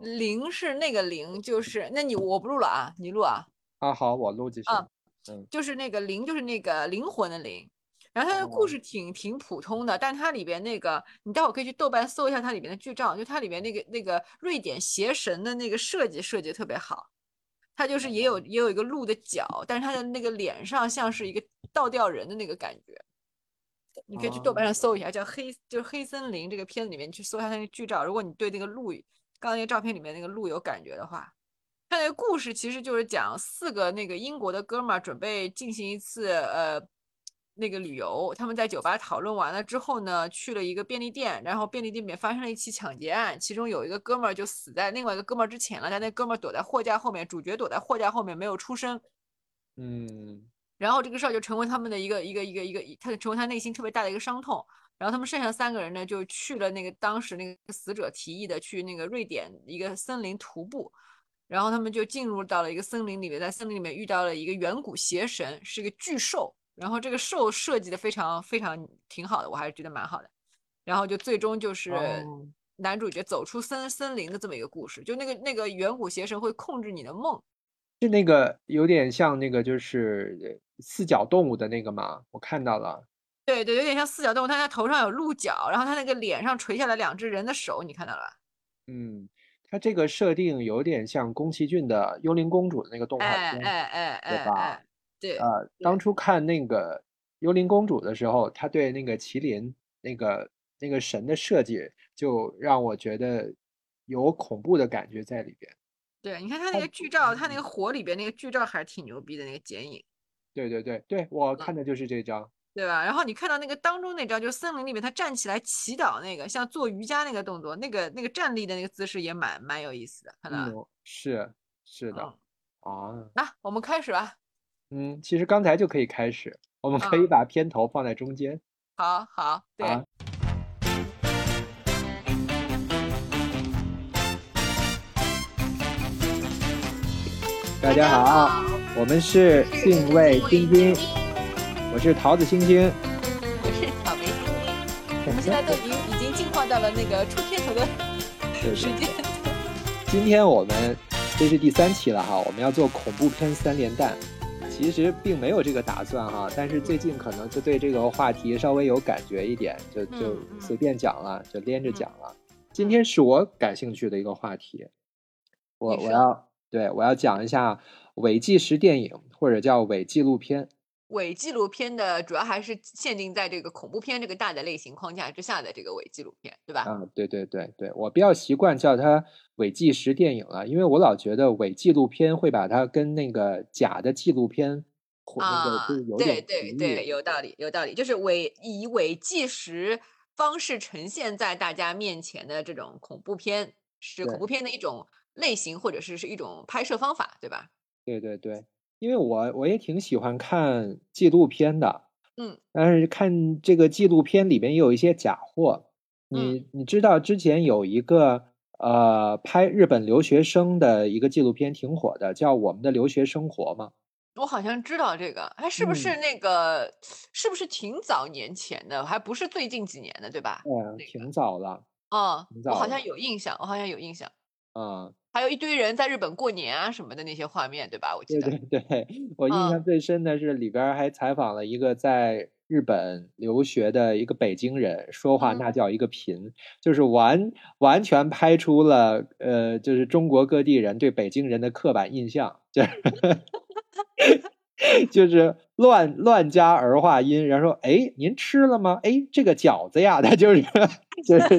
灵是那个灵，就是那你我不录了啊，你录啊。啊，好，我录继续。啊嗯就是那个灵，就是那个灵魂的灵。然后它的故哦事挺挺普通的，但它里边那个，你待会儿可以去豆瓣搜一下它里边的剧照，就它里边那个那个瑞典邪神的那个设计设计特别好。它就是也有也有一个鹿的角，但是它的那个脸上像是一个倒吊人的那个感觉。你可以去豆瓣上搜一下，叫黑就是黑森林这个片子里面去搜一下它那个剧照。如果你对那个鹿刚刚那个照片里面那个鹿有感觉的话，它那个故事其实就是讲四个那个英国的哥们儿准备进行一次呃那个旅游，他们在酒吧讨论完了之后呢，去了一个便利店，然后便利店里面发生了一起抢劫案，其中有一个哥们儿就死在另外一个哥们儿之前了，但那哥们儿躲在货架后面，主角躲在货架后面没有出声，嗯然后这个事儿就成为他们的一个一个一个一个，他就成为他内心特别大的一个伤痛。然后他们剩下三个人呢，就去了那个当时那个死者提议的去那个瑞典一个森林徒步。然后他们就进入到了一个森林里面，在森林里面遇到了一个远古邪神，是个巨兽。然后这个兽设计的非常非常挺好的，我还是觉得蛮好的。然后就最终就是哦男主角走出森森林的这么一个故事。就那个那个远古邪神会控制你的梦，是那个有点像那个就是呃四脚动物的那个吗？我看到了。对对，有点像四脚动物，但它头上有鹿角，然后它那个脸上垂下来两只人的手，你看到了？嗯，它这个设定有点像宫崎骏的《幽灵公主》的那个动画片。哎哎哎对吧对，呃，当初看那个《幽灵公主》的时候，他对那个麒麟那个那个神的设计，就让我觉得有恐怖的感觉在里边。对，你看他那个剧照，他那个火里边那个剧照还是挺牛逼的，那个剪影，对对对对，我嗯看的就是这张。对吧？然后你看到那个当中那张，就是森林里面他站起来祈祷那个，像做瑜伽那个动作，那个那个站立的那个姿势也蛮蛮有意思的，看到吧？嗯，是是的嗯，啊，那我们开始吧。嗯，其实刚才就可以开始，我们可以嗯把片头放在中间。好好，对，啊大家好，我们是定位晶晶，我是桃子星星。我是草莓星星。我们现在都已经已经进化到了那个出片头的时间。今天我们这是第三期了哈，我们要做恐怖片三连弹。其实并没有这个打算哈，但是最近可能就对这个话题稍微有感觉一点，就就随便讲了，就连着讲了。今天是我感兴趣的一个话题，我我要对我要讲一下伪纪实电影或者叫伪纪录片。伪纪录片的主要还是限定在这个恐怖片这个大的类型框架之下的这个伪纪录片，对吧？啊，对对对对，我比较习惯叫它伪纪实电影了，因为我老觉得伪纪录片会把它跟那个假的纪录片混那个啊对对对，义。有道理，有道理，就是伪以伪纪实方式呈现在大家面前的这种恐怖片，是恐怖片的一种类型，或者是是一种拍摄方法，对吧？对对对，因为我我也挺喜欢看纪录片的，嗯，但是看这个纪录片里边也有一些假货。你你知道之前有一个呃拍日本留学生的一个纪录片挺火的，叫《我们的留学生活》吗？我好像知道这个，哎，是不是嗯那个？是不是挺早年前的？还不是最近几年的，对吧？嗯，那个挺早了，嗯，我好像有印象，我好像有印象。嗯。还有一堆人在日本过年啊什么的那些画面，对吧？我记得。对对，我印象嗯最深的是里边儿还采访了一个在日本留学的一个北京人，说话那嗯叫一个贫，就是完完全拍出了呃，就是中国各地人对北京人的刻板印象，就是 就是乱乱加儿化音，然后说，哎，您吃了吗？哎，这个饺子呀，他就是 就是。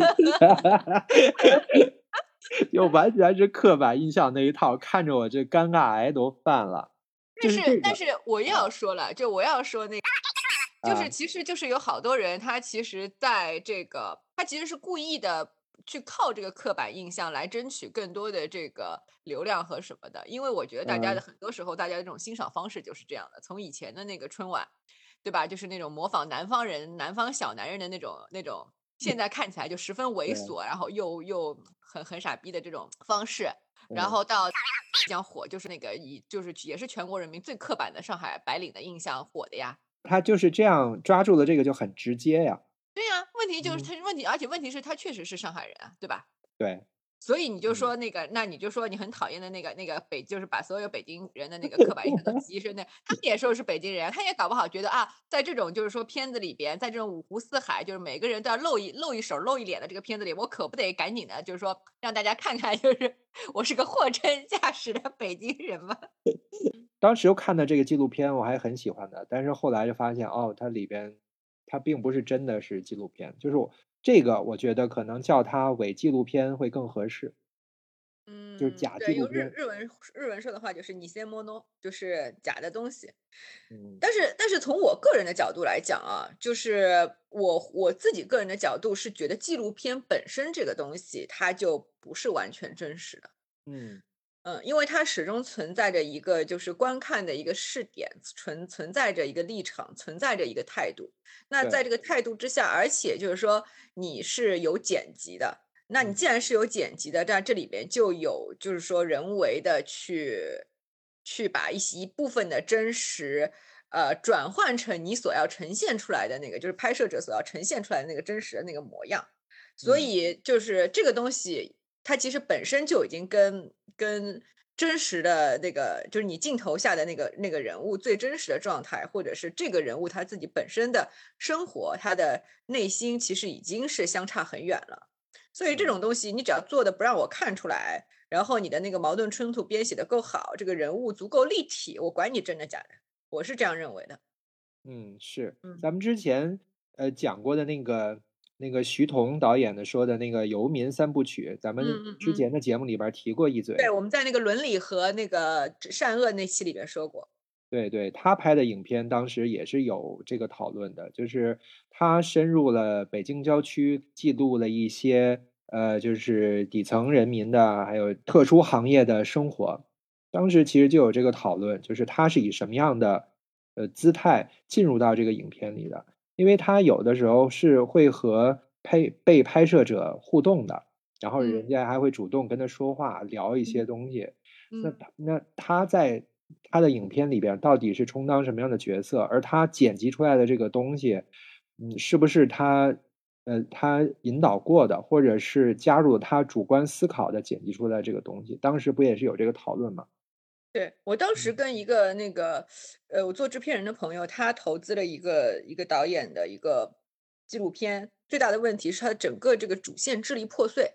就完全是刻板印象那一套，看着我这尴尬癌都犯了。但就是这个但是我要说了，就我要说那个，就是啊其实就是有好多人，他其实在这个，他其实是故意的去靠这个刻板印象来争取更多的这个流量和什么的。因为我觉得大家的嗯很多时候，大家的这种欣赏方式就是这样的，从以前的那个春晚，对吧？就是那种模仿南方人、南方小男人的那种那种，现在看起来就十分猥琐，然后又又很很傻逼的这种方式。然嗯后到比较火，就是那个以就是也是全国人民最刻板的上海白领的印象火的呀。他就是这样抓住了这个就很直接呀。对呀，问题就是嗯他问题，而且问题是他确实是上海人啊，对吧？对所以你就嗯说那个，那你就说你很讨厌的那个那个北，就是把所有北京人的那个刻板印象都 集身的，他也说是北京人，他也搞不好觉得啊，在这种就是说片子里边，在这种五湖四海，就是每个人都要露一露一手露一脸的这个片子里，我可不得赶紧的，就是说让大家看看，就是 我是个货真价实的北京人嘛。当时又看的这个纪录片，我还很喜欢的，但是后来就发现，哦，它里边它并不是真的是纪录片，就是我这个，我觉得可能叫它伪纪录片会更合适。嗯，就是假对，纪录片用日日文日文说的话就是“你先摸 no”，就是假的东西。嗯但是，但是从我个人的角度来讲啊，就是我我自己个人的角度是觉得纪录片本身这个东西，它就不是完全真实的。嗯嗯，因为它始终存在着一个就是观看的一个视点，存存在着一个立场，存在着一个态度。那在这个态度之下，而且就是说你是有剪辑的，那你嗯既然是有剪辑的，那这里边就有就是说人为的去去把一些一部分的真实。呃，转换成你所要呈现出来的那个，就是拍摄者所要呈现出来的那个真实的那个模样。所嗯以就是这个东西，它其实本身就已经跟跟真实的那个，就是你镜头下的那个那个人物最真实的状态，或者是这个人物他自己本身的生活，他的内心其实已经是相差很远了。所以这嗯种东西，你只要做的不让我看出来，然后你的那个矛盾冲突编写的够好，这个人物足够立体，我管你真的假的，我是这样认为的。嗯，是嗯咱们之前呃讲过的那个那个徐桐导演的说的那个游民三部曲，咱们之前的节目里边提过一嘴。对，我们在那个伦理和那个善恶那期里边说过。对对，他拍的影片当时也是有这个讨论的，就是他深入了北京郊区，记录了一些呃，就是底层人民的还有特殊行业的生活。当时其实就有这个讨论，就是他是以什么样的呃姿态进入到这个影片里的，因为他有的时候是会和拍被拍摄者互动的，然后人嗯家还会主动跟他说话，聊一些东西。那嗯他那他在他的影片里边到底是充当什么样的角色？而他剪辑出来的这个东西，嗯，是不是他呃他引导过的，或者是加入他主观思考的剪辑出来这个东西？当时不也是有这个讨论吗？对，我当时嗯跟一个那个，呃，我做制片人的朋友，他投资了一个一个导演的一个纪录片，最大的问题是他的整个这个主线支离破碎。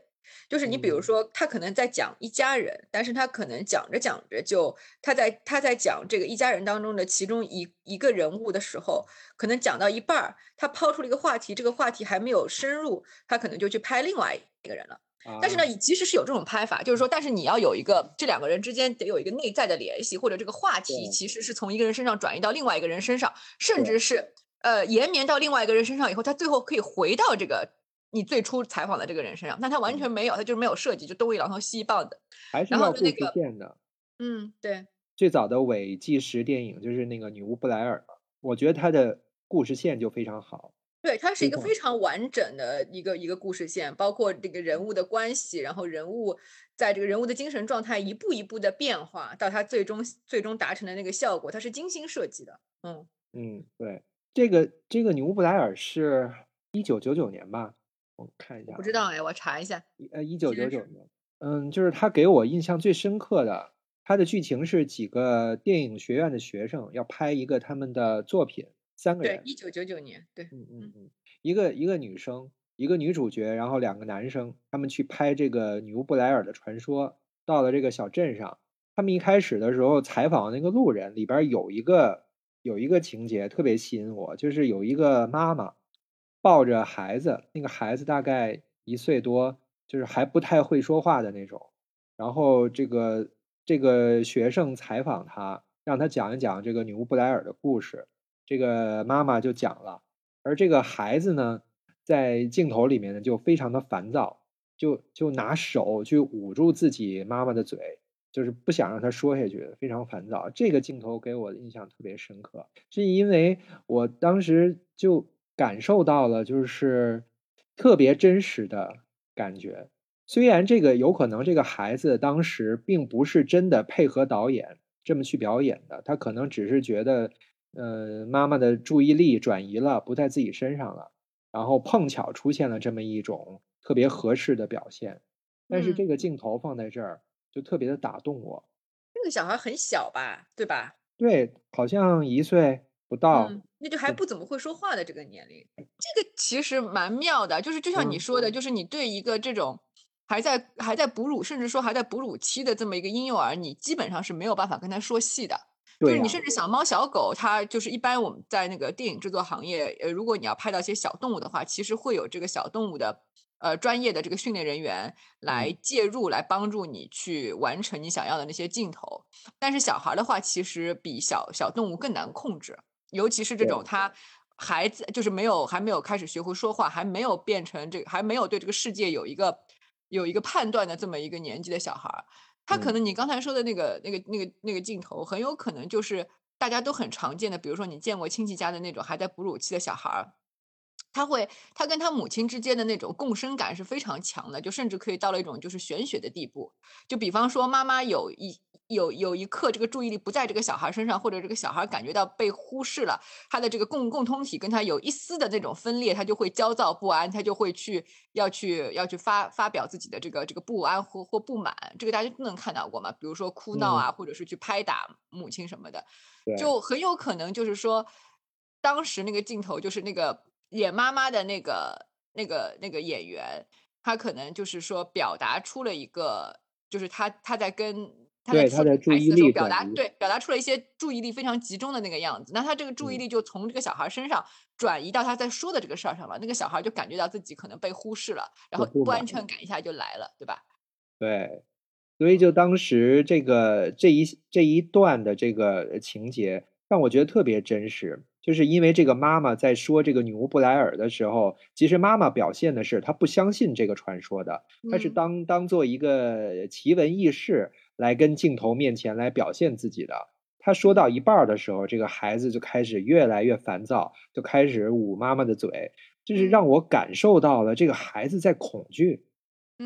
就是你比如嗯说，他可能在讲一家人，但是他可能讲着讲着就他在他在讲这个一家人当中的其中一一个人物的时候，可能讲到一半儿，他抛出了一个话题，这个话题还没有深入，他可能就去拍另外一个人了。但是呢，啊，其实是有这种拍法，就是说，但是你要有一个这两个人之间得有一个内在的联系，或者这个话题其实是从一个人身上转移到另外一个人身上，甚至是呃延绵到另外一个人身上以后，他最后可以回到这个你最初采访的这个人身上，但他完全没有，他就是没有设计，就东一榔头西一棒的。还是要故事就那个线的。嗯，对，最早的伪纪实电影就是那个《女巫布莱尔》嘛，我觉得它的故事线就非常好。对，它是一个非常完整的一个一个故事线，包括这个人物的关系，然后人物在这个人物的精神状态一步一步的变化，到他最终最终达成的那个效果，它是精心设计的。嗯。嗯，对，这个这个《女巫布莱尔》是一九九九年吧？我看一下啊，不知道哎，我查一下。呃，一九九九年，嗯，就是他给我印象最深刻的，他的剧情是几个电影学院的学生要拍一个他们的作品，三个人对，人，一九九九年，对，嗯嗯嗯，一个一个女生，一个女主角，然后两个男生，他们去拍这个女巫布莱尔的传说，到了这个小镇上，他们一开始的时候采访那个路人，里边有一个有一个情节特别吸引我，就是有一个妈妈抱着孩子，那个孩子大概一岁多，就是还不太会说话的那种，然后这个这个学生采访他，让他讲一讲这个女巫布莱尔的故事，这个妈妈就讲了。而这个孩子呢，在镜头里面呢就非常的烦躁，就就拿手去捂住自己妈妈的嘴，就是不想让她说下去，非常烦躁。这个镜头给我的印象特别深刻，是因为我当时就感受到了，就是特别真实的感觉。虽然这个有可能这个孩子当时并不是真的配合导演这么去表演的，他可能只是觉得。呃，妈妈的注意力转移了，不在自己身上了，然后碰巧出现了这么一种特别合适的表现。但是这个镜头放在这儿就特别的打动我。这个小孩很小吧，对吧？对，好像一岁不到，那就还不怎么会说话的这个年龄。这个其实蛮妙的，就是就像你说的，就是你对一个这种还在还在哺乳，甚至说还在哺乳期的这么一个婴幼儿，你基本上是没有办法跟他说戏的。就是你甚至小猫小狗，它就是一般我们在那个电影制作行业，呃，如果你要拍到一些小动物的话，其实会有这个小动物的呃专业的这个训练人员来介入，来帮助你去完成你想要的那些镜头。但是小孩的话，其实比小小动物更难控制，尤其是这种他孩子就是没有还没有开始学会说话，还没有变成这个还没有对这个世界有一个有一个判断的这么一个年纪的小孩。他可能你刚才说的那个、那个、那个、那个镜头，很有可能就是大家都很常见的，比如说你见过亲戚家的那种还在哺乳期的小孩儿，他会他跟他母亲之间的那种共生感是非常强的，就甚至可以到了一种就是玄学的地步。就比方说妈妈有一。有有一刻，这个注意力不在这个小孩身上，或者这个小孩感觉到被忽视了，他的这个共共通体跟他有一丝的那种分裂，他就会焦躁不安，他就会去要去要去发发表自己的这个这个不安或或不满，这个大家都能看到过嘛？比如说哭闹啊，或者是去拍打母亲什么的，就很有可能就是说，当时那个镜头就是那个演妈妈的那个那个那个演员，他可能就是说表达出了一个，就是他他在跟。对他的注意力表达，对表达出了一些注意力非常集中的那个样子。那他这个注意力就从这个小孩身上转移到他在说的这个事儿上了。那个小孩就感觉到自己可能被忽视了，然后不安全感一下就来了，对吧？对，所以就当时这个这一这一段的这个情节让我觉得特别真实，就是因为这个妈妈在说这个女巫布莱尔的时候，其实妈妈表现的是她不相信这个传说的，她是当当做一个奇闻异事。来跟镜头面前来表现自己的，他说到一半的时候，这个孩子就开始越来越烦躁，就开始捂妈妈的嘴，就是让我感受到了这个孩子在恐惧，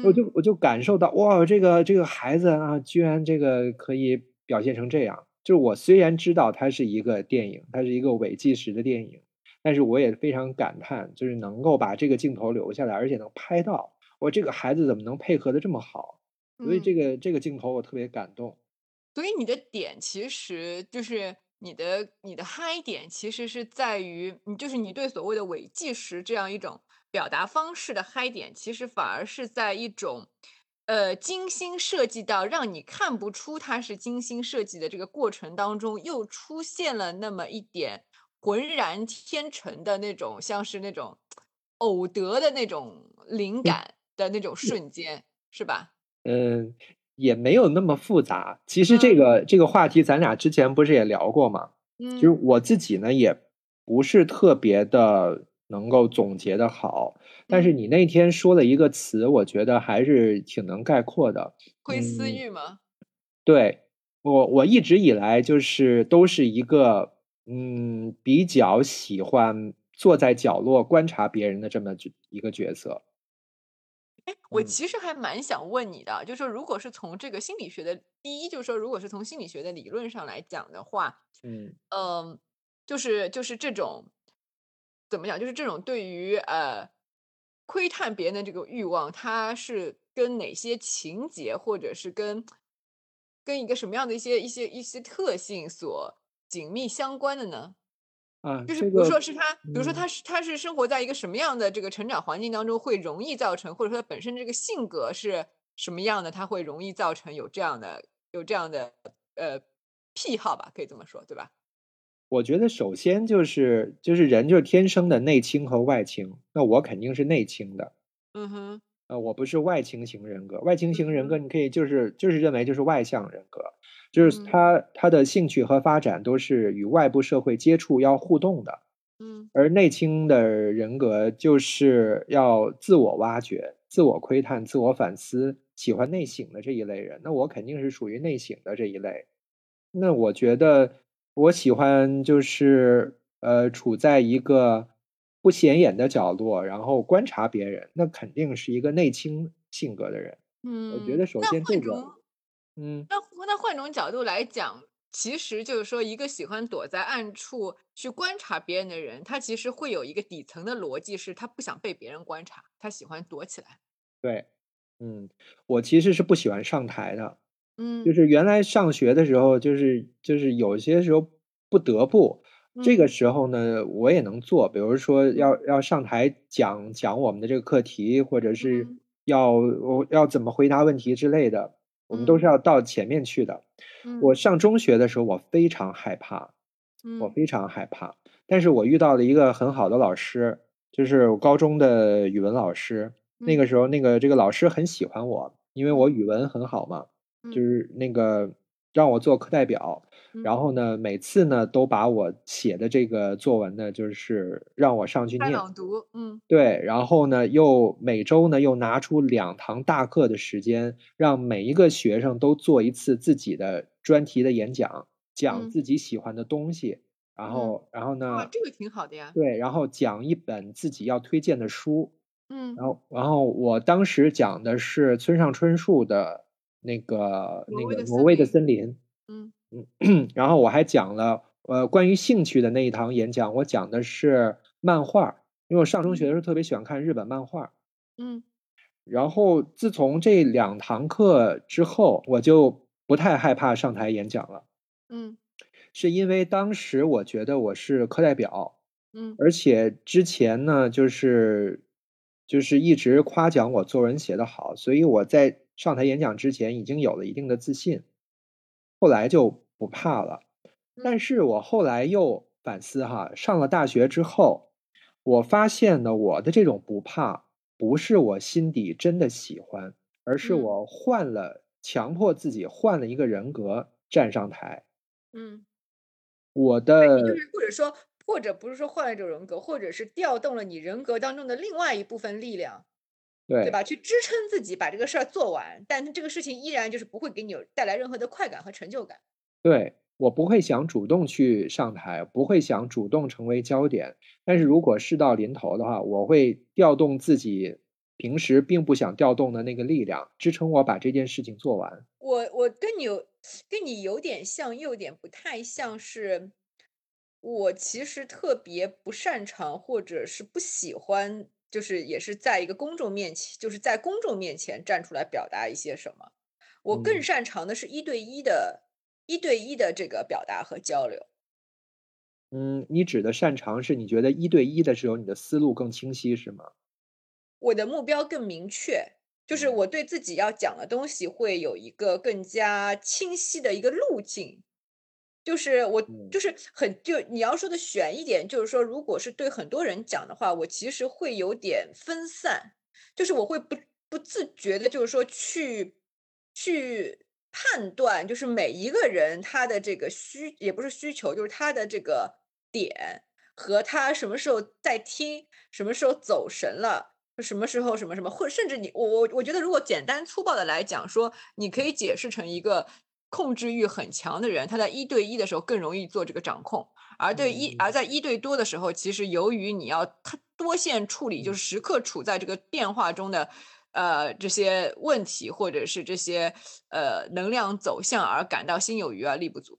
我就我就感受到哇，这个这个孩子啊，居然这个可以表现成这样。就是我虽然知道它是一个电影，它是一个伪纪实的电影，但是我也非常感叹，就是能够把这个镜头留下来，而且能拍到，我这个孩子怎么能配合的这么好？所以这个这个镜头我特别感动，所以你的点其实就是你的你的嗨点其实是在于你就是你对所谓的伪纪实这样一种表达方式的嗨点，其实反而是在一种呃精心设计到让你看不出它是精心设计的这个过程当中，又出现了那么一点浑然天成的那种像是那种偶得的那种灵感的那种瞬间，是吧？嗯，也没有那么复杂。其实这个这个话题，咱俩之前不是也聊过吗？嗯，就是我自己呢，也不是特别的能够总结的好。但是你那天说了一个词，我觉得还是挺能概括的。窥私欲吗？对我，我一直以来就是都是一个嗯，比较喜欢坐在角落观察别人的这么一个角色。我其实还蛮想问你的，就是说，如果是从这个心理学的第一，就是说，如果是从心理学的理论上来讲的话，嗯嗯，就是就是这种怎么讲，就是这种对于呃窥探别人的这个欲望，它是跟哪些情节，或者是跟跟一个什么样的一些一些一些特性所紧密相关的呢？啊，就是比如说是他，比如说他是他是生活在一个什么样的这个成长环境当中，会容易造成，或者说他本身这个性格是什么样的，他会容易造成有这样的有这样的呃癖好吧，可以这么说，对吧？我觉得首先就是就是人就是天生的内倾和外倾，那我肯定是内倾的，嗯哼，呃，我不是外倾型人格，外倾型人格你可以就是就是认为就是外向人格。就是他他的兴趣和发展都是与外部社会接触要互动的，嗯，而内倾的人格就是要自我挖掘、自我窥探、自我反思，喜欢内省的这一类人。那我肯定是属于内省的这一类。那我觉得我喜欢就是呃处在一个不显眼的角落，然后观察别人，那肯定是一个内倾性格的人。嗯，我觉得首先这个。嗯，那那换种角度来讲，其实就是说，一个喜欢躲在暗处去观察别人的人，他其实会有一个底层的逻辑，是他不想被别人观察，他喜欢躲起来。对，嗯，我其实是不喜欢上台的，嗯就嗯。是原来上学的时候，就是就是有些时候不得不，这个嗯。时候呢，我也能做，比如说嗯要要上台讲讲我们的这个课题，或者是嗯。要我要怎么回答问题之类的，我们都是嗯。要到前面去的。我嗯。上中学的时候，我非常害怕，我嗯。非常害怕，但是我遇到了一个很好的老师，就是我高中的语文老师。那个嗯时候，那个这个老师很喜欢我，因为我嗯语文很好嘛，就嗯。是那个让我做课代表，然嗯，后呢，每次呢都把我写的这个作文呢，就是让我上去念。朗读，嗯。对，然后呢，又每周呢又拿出两堂大课的时间，让每一个学生都做一次自己的专题的演讲，讲嗯。自己喜欢的东西，然嗯，后然后哇，呢，这个挺好的呀，对，然后讲一本自己要推荐的书，嗯，然后然后我当时讲的是村上春树的那个那个挪威的森森林，嗯。嗯，然后我还讲了呃关于兴趣的那一堂演讲，我讲的是漫画，因为我上中学的嗯。时候特别喜欢看日本漫画。嗯。然后自从这两堂课之后，我就不太害怕上台演讲了，嗯。是因为当时我觉得我是课代表，嗯。而且之前呢，就是就是一直夸奖我作文写得好，所以我在上台演讲之前已经有了一定的自信，后来就不怕了。但嗯是我后来又反思哈，上了大学之后，我发现呢，我的这种不怕，不是我心底真的喜欢，而是嗯我换了，强迫自己换了一个人格站上台。嗯。我的，就的是或者说或者不是说换了一种人格，或者是调动了你人格当中的另外一部分力量，对对吧？去支撑自己把这个事儿做完，但是这个事情依然就是不会给你有带来任何的快感和成就感。对，我不会想主动去上台，不会想主动成为焦点。但是嗯如果事到临头的话，我会调动自己平时并不想调动的那个力量，支撑我把这件事情做完。我我跟你有跟你有点像，又有点不太像是，我其实特别不擅长或者是不喜欢，就是也是在一个公众面前，就是在公众面前站出来表达一些什么。我更嗯擅长的是一对一的、一对一的这个表达和交流。嗯，你指的擅长是你觉得一对一的时候，你的思路更清晰，是吗？我的目标更明确，就是嗯我对自己要讲的东西会有一个更加清晰的一个路径。就是我嗯就是很就你要说的悬一点，就是说，如果是对很多人讲的话，我其实会有点分散，就是我会不不自觉的，就是说去去判断，就是每一个人他的这个需也不是需求，就是他的这个点和他什么时候在听，什么时候走神了。什么时候什么什么，或甚至你我我我觉得，如果简单粗暴的来讲，说你可以解释成一个控制欲很强的人，他在一对一的时候更容易做这个掌控，而对一而嗯在一对多的时候，其实由于你要他多线处理，就是时刻处在这个变化中的呃这些问题，或者是这些呃能量走向而感到心有余而力不足。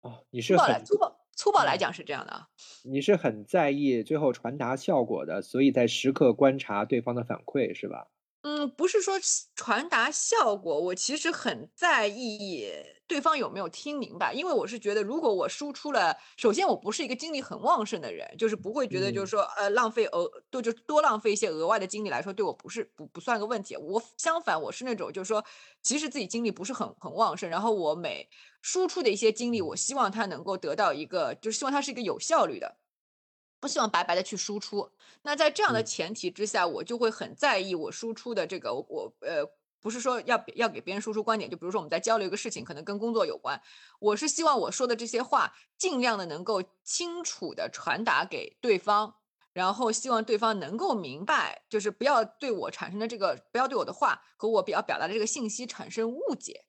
哦，你粗暴来是很粗暴粗暴来嗯讲是这样的啊。你是很在意最后传达效果的，所以在时刻观察对方的反馈，是吧？嗯，不是说是传达效果，我其实很在意对方有没有听明白，因为我是觉得，如果我输出了，首先我不是一个精力很旺盛的人，就是不会觉得就是嗯说，呃，浪费额多就多浪费一些额外的精力来说，对我不是不不算个问题。我相反，我是那种就是说，其实自己精力不是很很旺盛，然后我每输出的一些精力，我希望它能够得到一个，就是希望它是一个有效率的。不希望白白的去输出。那在这样的嗯前提之下，我就会很在意我输出的这个，我呃，不是说要要给别人输出观点，就比如说我们在交流一个事情，可能跟工作有关，我是希望我说的这些话尽量的能够清楚的传达给对方。然后希望对方能够明白，就是不要对我产生的这个，不要对我的话和我比较表达的这个信息产生误解，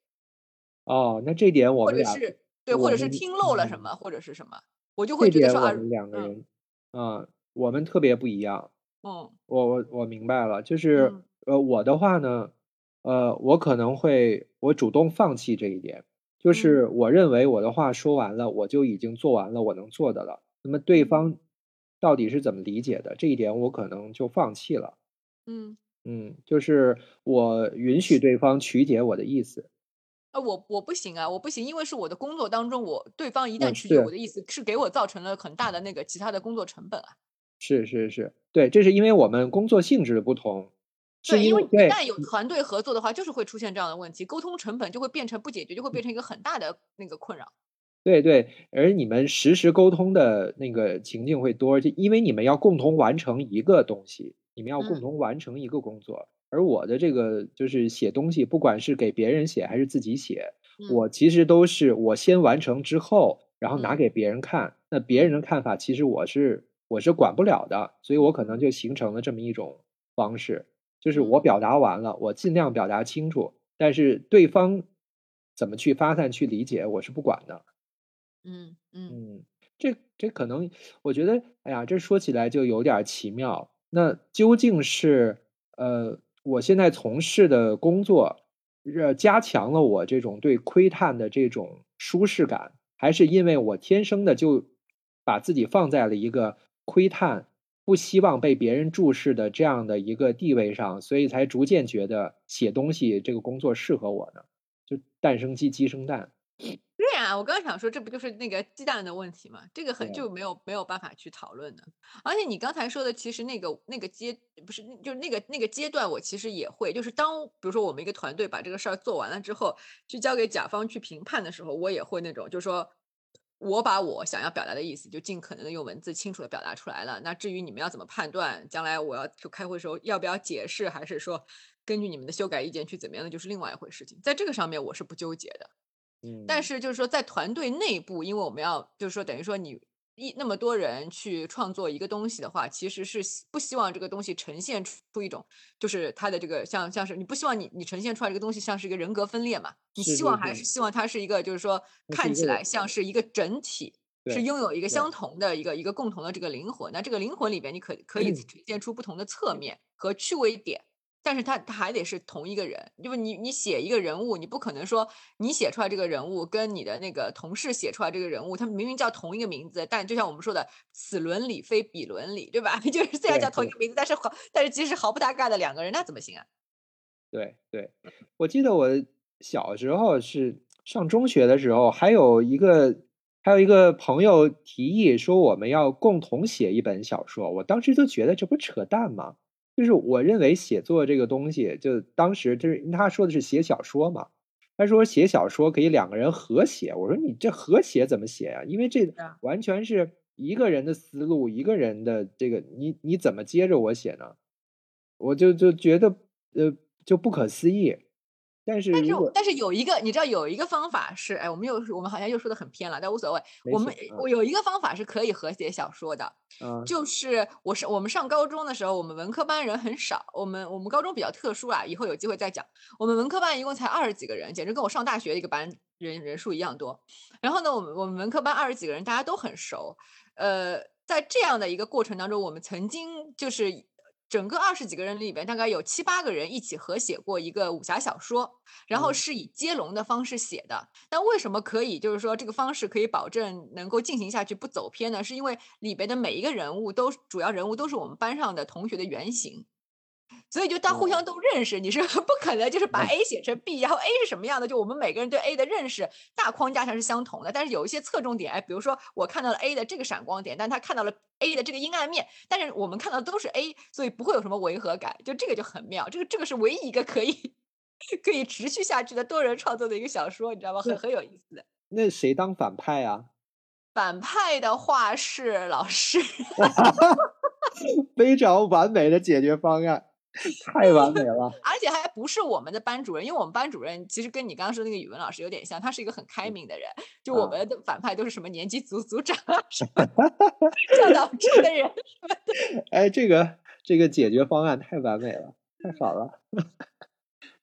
哦，那这点我或者们俩，是对，或者是听漏了什嗯么，或者是什么，我就会觉得说啊，点我们两个嗯人，啊，我们特别不一样。嗯我我我明白了，就是嗯呃，我的话呢，呃，我可能会我主动放弃这一点，就嗯是我认为我的话说完了，我就已经做完了我能做的了。那么对嗯方到底是怎么理解的，这一点我可能就放弃了。嗯。嗯，就是我允许对方曲解我的意思。呃，我我不行啊，我不行，因为是我的工作当中，我对方一旦嗯曲解我的意思，是给我造成了很大的那个其他的工作成本啊。是是是，对，这是因为我们工作性质的不同，是对，因为一旦有团队合作的话，就是会出现这样的问题，沟通成本就会变成不解决，就会变成一个很大的那个困扰。对对，而你们实时沟通的那个情境会多，就因为你们要共同完成一个东西，你们要共嗯同完成一个工作。而我的这个就是写东西，不管是给别人写还是自己写，嗯我其实都是我先完成之后，然后拿嗯给别人看。那别人的看法，其实我是我是管不了的，所以我可能就形成了这么一种方式，就是我嗯表达完了，我尽量表达清楚，但是对方怎么去发散去理解，我是不管的。嗯嗯嗯，这这可能，我觉得，哎呀，这说起来就有点儿奇妙。那究竟是，呃，我现在从事的工作，呃，加强了我这种对窥探的这种舒适感，还是因为我天生的就把自己放在了一个窥探，不希望被别人注视的这样的一个地位上，所以才逐渐觉得写东西这个工作适合我呢？就蛋生鸡，鸡生蛋。对呀，我刚刚想说，这不就是那个鸡蛋的问题吗？这个很就没有没有办法去讨论的。而且你刚才说的，其实那个那个阶不是就是那个那个阶段，我其实也会，就是当比如说我们一个团队把这个事儿做完了之后，去交给甲方去评判的时候，我也会那种，就是说我把我想要表达的意思，就尽可能的用文字清楚的表达出来了。那至于你们要怎么判断，将来我要就开会的时候要不要解释，还是说根据你们的修改意见去怎么样的，就是另外一回事情。在这个上面我是不纠结的。嗯，但是就是说，在团队内部，因为我们要就是说，等于说你一那么多人去创作一个东西的话，其实是希不希望这个东西呈现出一种，就是它的这个像像是你不希望你你呈现出来这个东西像是一个人格分裂嘛？你希望还是是希望它是一个就是说看起来像是一个整体。是拥有一个相同的一个一个共同的这个灵魂，那这个灵魂里边，你可可以嗯呈现出不同的侧面和趣味点，但是他他还得是同一个人，因为你你写一个人物，你不可能说你写出来这个人物跟你的那个同事写出来这个人物，他们明明叫同一个名字，但就像我们说的，此伦理非彼伦理，对吧？就是虽然叫同一个名字，但是毫但是其实毫不搭嘎的两个人，那怎么行啊？对对，我记得我小时候是上中学的时候，还有一个还有一个朋友提议说我们要共同写一本小说，我当时就觉得这不扯淡吗？就是我认为写作这个东西，就当时就是他说的是写小说嘛，他说写小说可以两个人合写，我说你这合写怎么写呀、因为这啊完全是一个人的思路，一个人的这个，你你怎么接着我写呢？我就就觉得呃就不可思议。但是但是但是有一个，你知道有一个方法是，哎，我们又我们好像又说的很偏了，但无所谓。我们我有一个方法是可以合写小说的，啊就是我是我们上高中的时候，我们文科班人很少，我们我们高中比较特殊啊，以后有机会再讲。我们文科班一共才二十几个人，简直跟我上大学一个班人人数一样多。然后呢，我们我们文科班二十几个人，大家都很熟。呃，在这样的一个过程当中，我们曾经就是整个二十几个人里边，大概有七八个人一起合写过一个武侠小说，然后嗯是以接龙的方式写的。那为什么可以，就是说这个方式可以保证能够进行下去不走偏呢？是因为里边的每一个人物都主要人物都是我们班上的同学的原型。所以就大家互相都认识，你是 不可能就是把 A 写成 B，然后 A 是什么样的，就我们每个人对 A 的认识大框架上是相同的，但是有一些侧重点，哎，比如说我看到了 A 的这个闪光点，但他看到了 A 的这个阴暗面，但是我们看到的都是 A，所以不会有什么违和感，就这个就很妙，这个这个是唯一一个可以可以持续下去的多人创作的一个小说，你知道吗？很很有意思的。那谁当反派啊？反派的话是老师，非常完美的解决方案，太完美了。而且还不是我们的班主任，因为我们班主任其实跟你刚刚说的那个语文老师有点像，他是一个很开明的人。就我啊们的反派都是什么年级组组长啊，什么 教导处的人。哎，这个这个解决方案太完美了，太好了。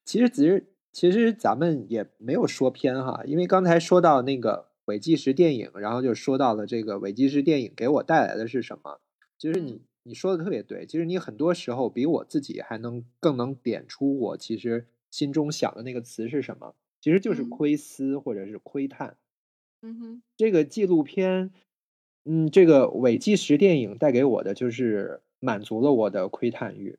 其实只是，其实咱们也没有说偏哈，因为刚才说到那个伪纪实电影，然后就说到了这个伪纪实电影给我带来的是什么。就是你你说的特别对，其实你很多时候比我自己还能更能点出我其实心中想的那个词是什么，其实就是嗯。窥私或者是窥探。嗯哼，这个纪录片，嗯，这个伪纪实电影带给我的就是满足了我的窥探欲，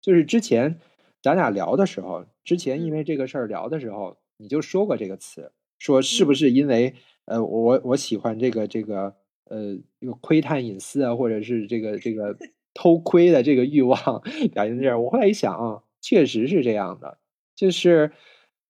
就是之前咱俩聊的时候，之前因嗯。为这个事儿聊的时候，你就说过这个词，说是嗯。不是因为呃我我喜欢这个这个呃这个窥探隐私啊，或者是这个这个偷窥的这个欲望 表现在这儿。我后来一想啊，确实是这样的，就是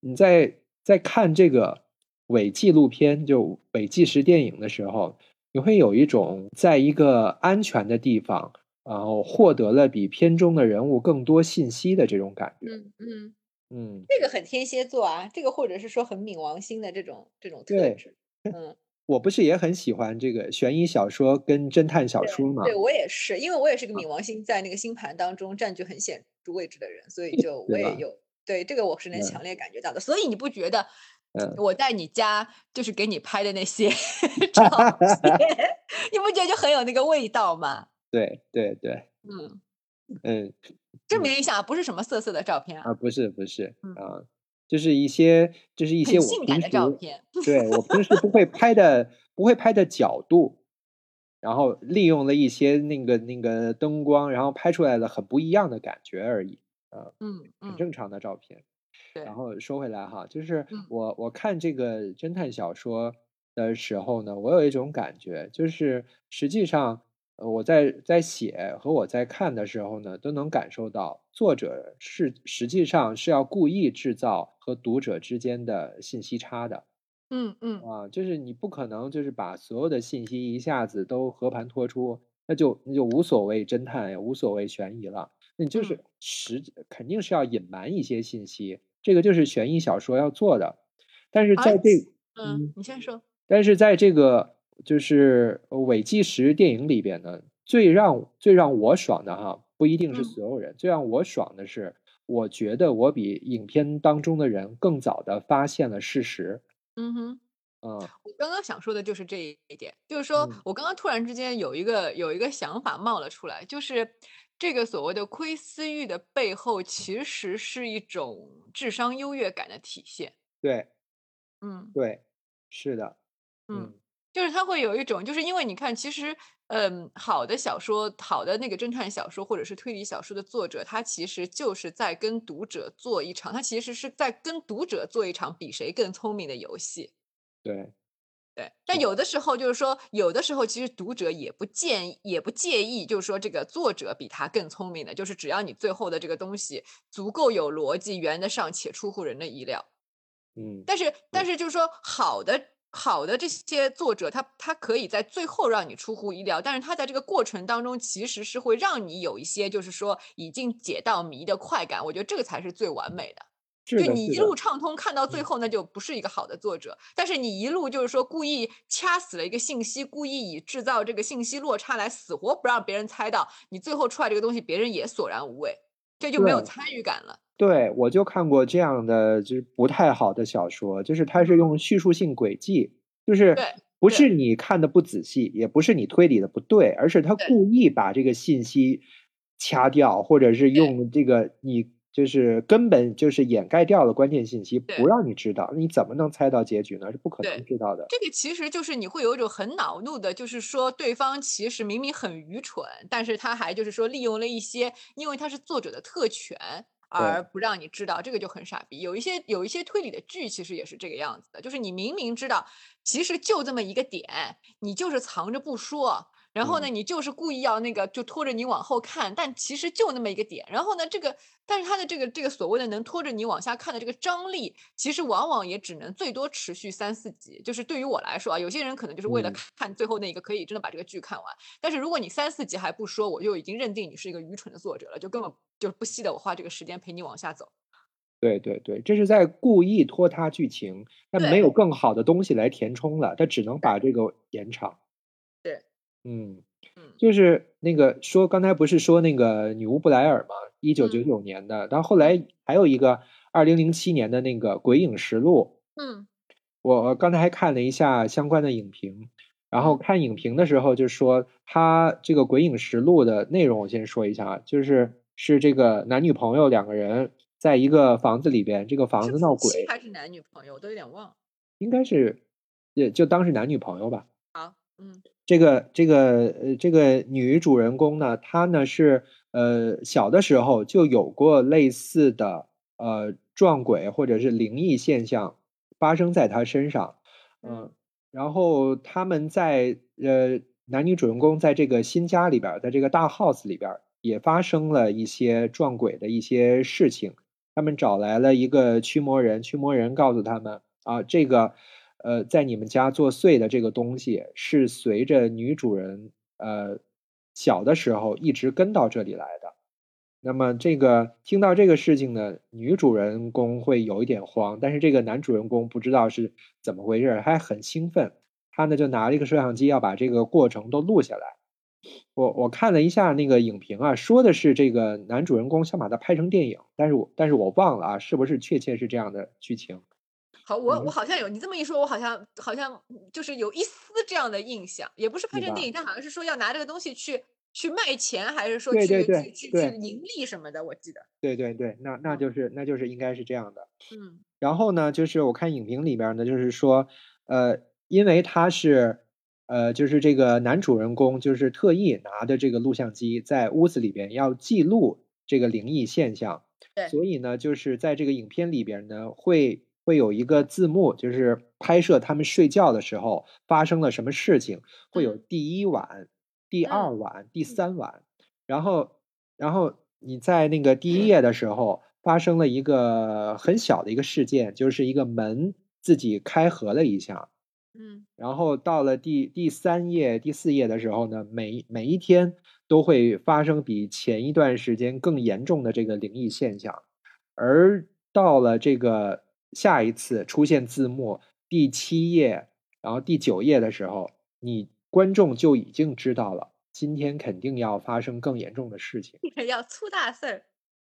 你在在看这个伪纪录片，就伪纪实电影的时候，你会有一种在一个安全的地方，然后获得了比片中的人物更多信息的这种感觉。嗯嗯，嗯，这个很天蝎座啊，这个或者是说很冥王星的这种这种特质。嗯，我不是也很喜欢这个悬疑小说跟侦探小说吗？对我也是，因为我也是个啊冥王星在那个星盘当中占据很显著位置的人，所以 就我也有对这个我是能嗯。强烈感觉到的。所以你不觉得嗯。我在你家就是给你拍的那些 照片，你不觉得就很有那个味道吗？对对对，嗯，嗯证明一下，不是什么色色的照片啊，啊，不是不是。嗯。啊，就是一些就是一些我很性感的平时照片。对我平时不会拍的不会拍的角度，然后利用了一些那个那个灯光，然后拍出来了很不一样的感觉而已，嗯嗯，很正常的照片。对然后说回来哈，就是嗯我我看这个侦探小说的时候呢，我有一种感觉，就是实际上呃我在在写和我在看的时候呢，都能感受到作者是实际上是要故意制造和读者之间的信息差的。嗯嗯啊，就是你不可能就是把所有的信息一下子都和盘托出，那就那就无所谓侦探也无所谓悬疑了。那你就嗯是实肯定是要隐瞒一些信息，这个就是悬疑小说要做的。但是在这，嗯，你先说。但是在这个就是呃伪纪实电影里边呢，最让最让我爽的哈，不一定是嗯所有人，最让我爽的是，我觉得我比影片当中的人更早的发现了事实。嗯哼。嗯我刚刚想说的就是这一点，就是说嗯我刚刚突然之间有一个有一个想法冒了出来，就是这个所谓的窥私欲的背后，其实是一种智商优越感的体现。对嗯对，是的，嗯，就是他会有一种，就是因为你看，其实嗯，好的小说，好的那个侦探小说或者是推理小说的作者，他其实就是在跟读者做一场，他其实是在跟读者做一场比谁更聪明的游戏。对对，但有的时候就是说，有的时候其实读者也不建议，也不介意，就是说这个作者比他更聪明的，就是只要你最后的这个东西足够有逻辑，圆得上且出乎人的意料。嗯，但是，但是就是说，好的好的这些作者，他他可以在最后让你出乎意料，但是他在这个过程当中，其实是会让你有一些就是说已经解到谜的快感。我觉得这个才是最完美的。就你一路畅通看到最嗯后，那就不是一个好的作者。但是你一路就是说故意掐死了一个信息，故意以制造这个信息落差来死活不让别人猜到，你最后出来这个东西，别人也索然无味，这就没有参与感了。对，我就看过这样的，就是不太好的小说，就是它是用叙述性轨迹，就是不是你看的不仔细，也不是你推理的不对，而是他故意把这个信息掐掉，或者是用这个你就是根本就是掩盖掉了关键信息，不让你知道，你怎么能猜到结局呢？是不可能知道的。这个其实就是你会有一种很恼怒的，就是说对方其实明明很愚蠢，但是他还就是说利用了一些，因为他是作者的特权。而不让你知道，这个就很傻逼。有一些有一些推理的剧，其实也是这个样子的，就是你明明知道，其实就这么一个点，你就是藏着不说，然后呢，嗯你就是故意要那个就拖着你往后看，但其实就那么一个点。然后呢，这个但是他的这个这个所谓的能拖着你往下看的这个张力，其实往往也只能最多持续三四集。就是对于我来说啊，有些人可能就是为了嗯看最后那一个，可以真的把这个剧看完。但是如果你三四集还不说，我就已经认定你是一个愚蠢的作者了，就根本就是不惜得我花这个时间陪你往下走。对对对，这是在故意拖沓剧情，但没有更好的东西来填充了，他只能把这个延长。对，嗯，嗯。就是那个说刚才不是说那个女巫布莱尔嘛，一九九嗯。九年的，然后后来还有一个二零零七年的那个《鬼影实录》，嗯。我刚才还看了一下相关的影评，然后嗯。看影评的时候就说他这个《鬼影实录》的内容，我先说一下啊，就是是这个男女朋友两个人在一个房子里边，这个房子闹鬼，还是男女朋友，我都有点忘了。应该是也就当是男女朋友吧。好，嗯这个这个呃这个女主人公呢，她呢是呃小的时候就有过类似的呃撞鬼或者是灵异现象发生在她身上，嗯，然后他们在呃男女主人公在这个新家里边，在这个大 house 里边也发生了一些撞鬼的一些事情，他们找来了一个驱魔人，驱魔人告诉他们啊，这个。呃，在你们家作祟的这个东西是随着女主人呃小的时候一直跟到这里来的。那么这个听到这个事情呢，女主人公会有一点慌，但是这个男主人公不知道是怎么回事，还很兴奋。他呢就拿了一个摄像机要把这个过程都录下来。我我看了一下那个影评啊，说的是这个男主人公想把它拍成电影，但是我但是我忘了啊，是不是确切是这样的剧情？好，我我好像有你这么一说，我好像好像就是有一丝这样的印象，也不是拍成电影，但好像是说要拿这个东西去去卖钱，还是说去去去去盈利什么的，我记得。对对对，那那就是那就是应该是这样的。嗯。然后呢，就是我看影评里边呢，就是说，呃，因为他是，呃，就是这个男主人公就是特意拿的这个录像机在屋子里边要记录这个灵异现象，对，所以呢，就是在这个影片里边呢会。会有一个字幕，就是拍摄他们睡觉的时候发生了什么事情，会有第一晚、第二晚、第三晚，然后，然后你在那个第一页的时候发生了一个很小的一个事件，就是一个门自己开合了一下，嗯，然后到了第第三页、第四页的时候呢，每每一天都会发生比前一段时间更严重的这个灵异现象，而到了这个。下一次出现字幕第七页，然后第九页的时候，你观众就已经知道了，今天肯定要发生更严重的事情，要出大事儿。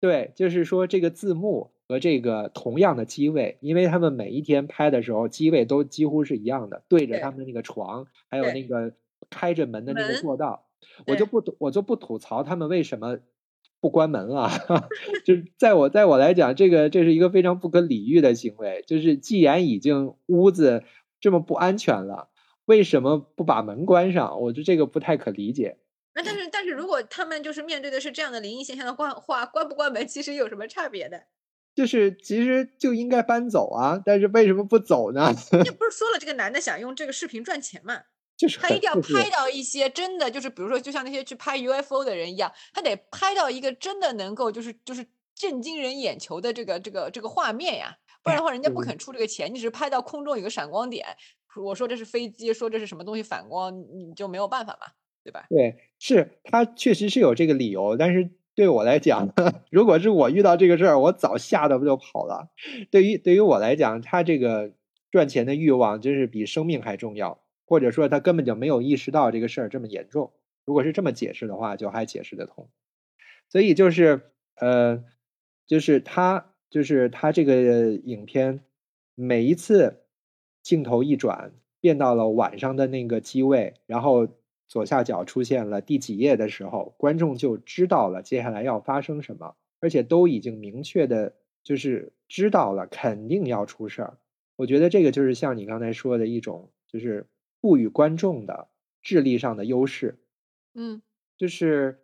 对，就是说这个字幕和这个同样的机位，因为他们每一天拍的时候，机位都几乎是一样的，对着他们那个床，还有那个开着门的那个过道，我就不我就不吐槽他们为什么。不关门了，就是在我在我来讲，这个这是一个非常不可理喻的行为。就是既然已经屋子这么不安全了，为什么不把门关上？我觉得这个不太可理解。那但是但是如果他们就是面对的是这样的灵异现象的话，关不关门其实有什么差别的？就是其实就应该搬走啊，但是为什么不走呢？你不是 说了这个男的想用这个视频赚钱吗？就是他一定要拍到一些真的，就是比如说，就像那些去拍 UFO 的人一样，他得拍到一个真的能够就是就是震惊人眼球的这个这个这个画面呀，不然的话，人家不肯出这个钱。你只是拍到空中有个闪光点，我说这是飞机，说这是什么东西反光，你就没有办法嘛，对吧？对，是他确实是有这个理由，但是对我来讲，如果是我遇到这个事儿，我早吓得不就跑了。对于对于我来讲，他这个赚钱的欲望真是比生命还重要。或者说他根本就没有意识到这个事儿这么严重。如果是这么解释的话，就还解释得通。所以就是呃，就是他就是他这个影片每一次镜头一转，变到了晚上的那个机位，然后左下角出现了第几页的时候，观众就知道了接下来要发生什么，而且都已经明确的，就是知道了肯定要出事儿。我觉得这个就是像你刚才说的一种，就是。赋予观众的智力上的优势，嗯，就是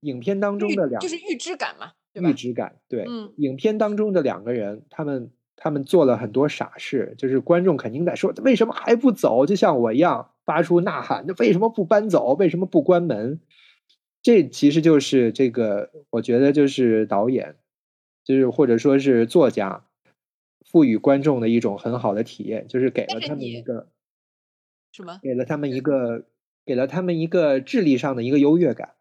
影片当中的两，就是预知感嘛，预知感，对，影片当中的两个人，他们他们做了很多傻事，就是观众肯定在说，为什么还不走？就像我一样发出呐喊，那为什么不搬走？为什么不关门？这其实就是这个，我觉得就是导演，就是或者说是作家，赋予观众的一种很好的体验，就是给了他们一个。什么？给了他们一个，给了他们一个智力上的一个优越感。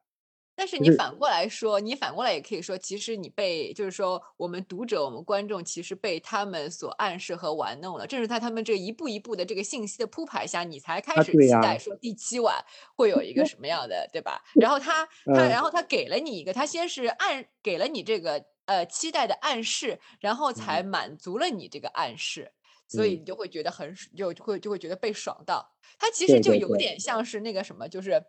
但是你反过来说，你反过来也可以说，其实你被，就是说，我们读者、我们观众，其实被他们所暗示和玩弄了。正是在他们这一步一步的这个信息的铺排下，你才开始期待说第七晚会有一个什么样的，对吧？然后他 他，然后他给了你一个，他先是暗给了你这个呃期待的暗示，然后才满足了你这个暗示。所以你就会觉得很就就会就会觉得被爽到，它其实就有点像是那个什么，就是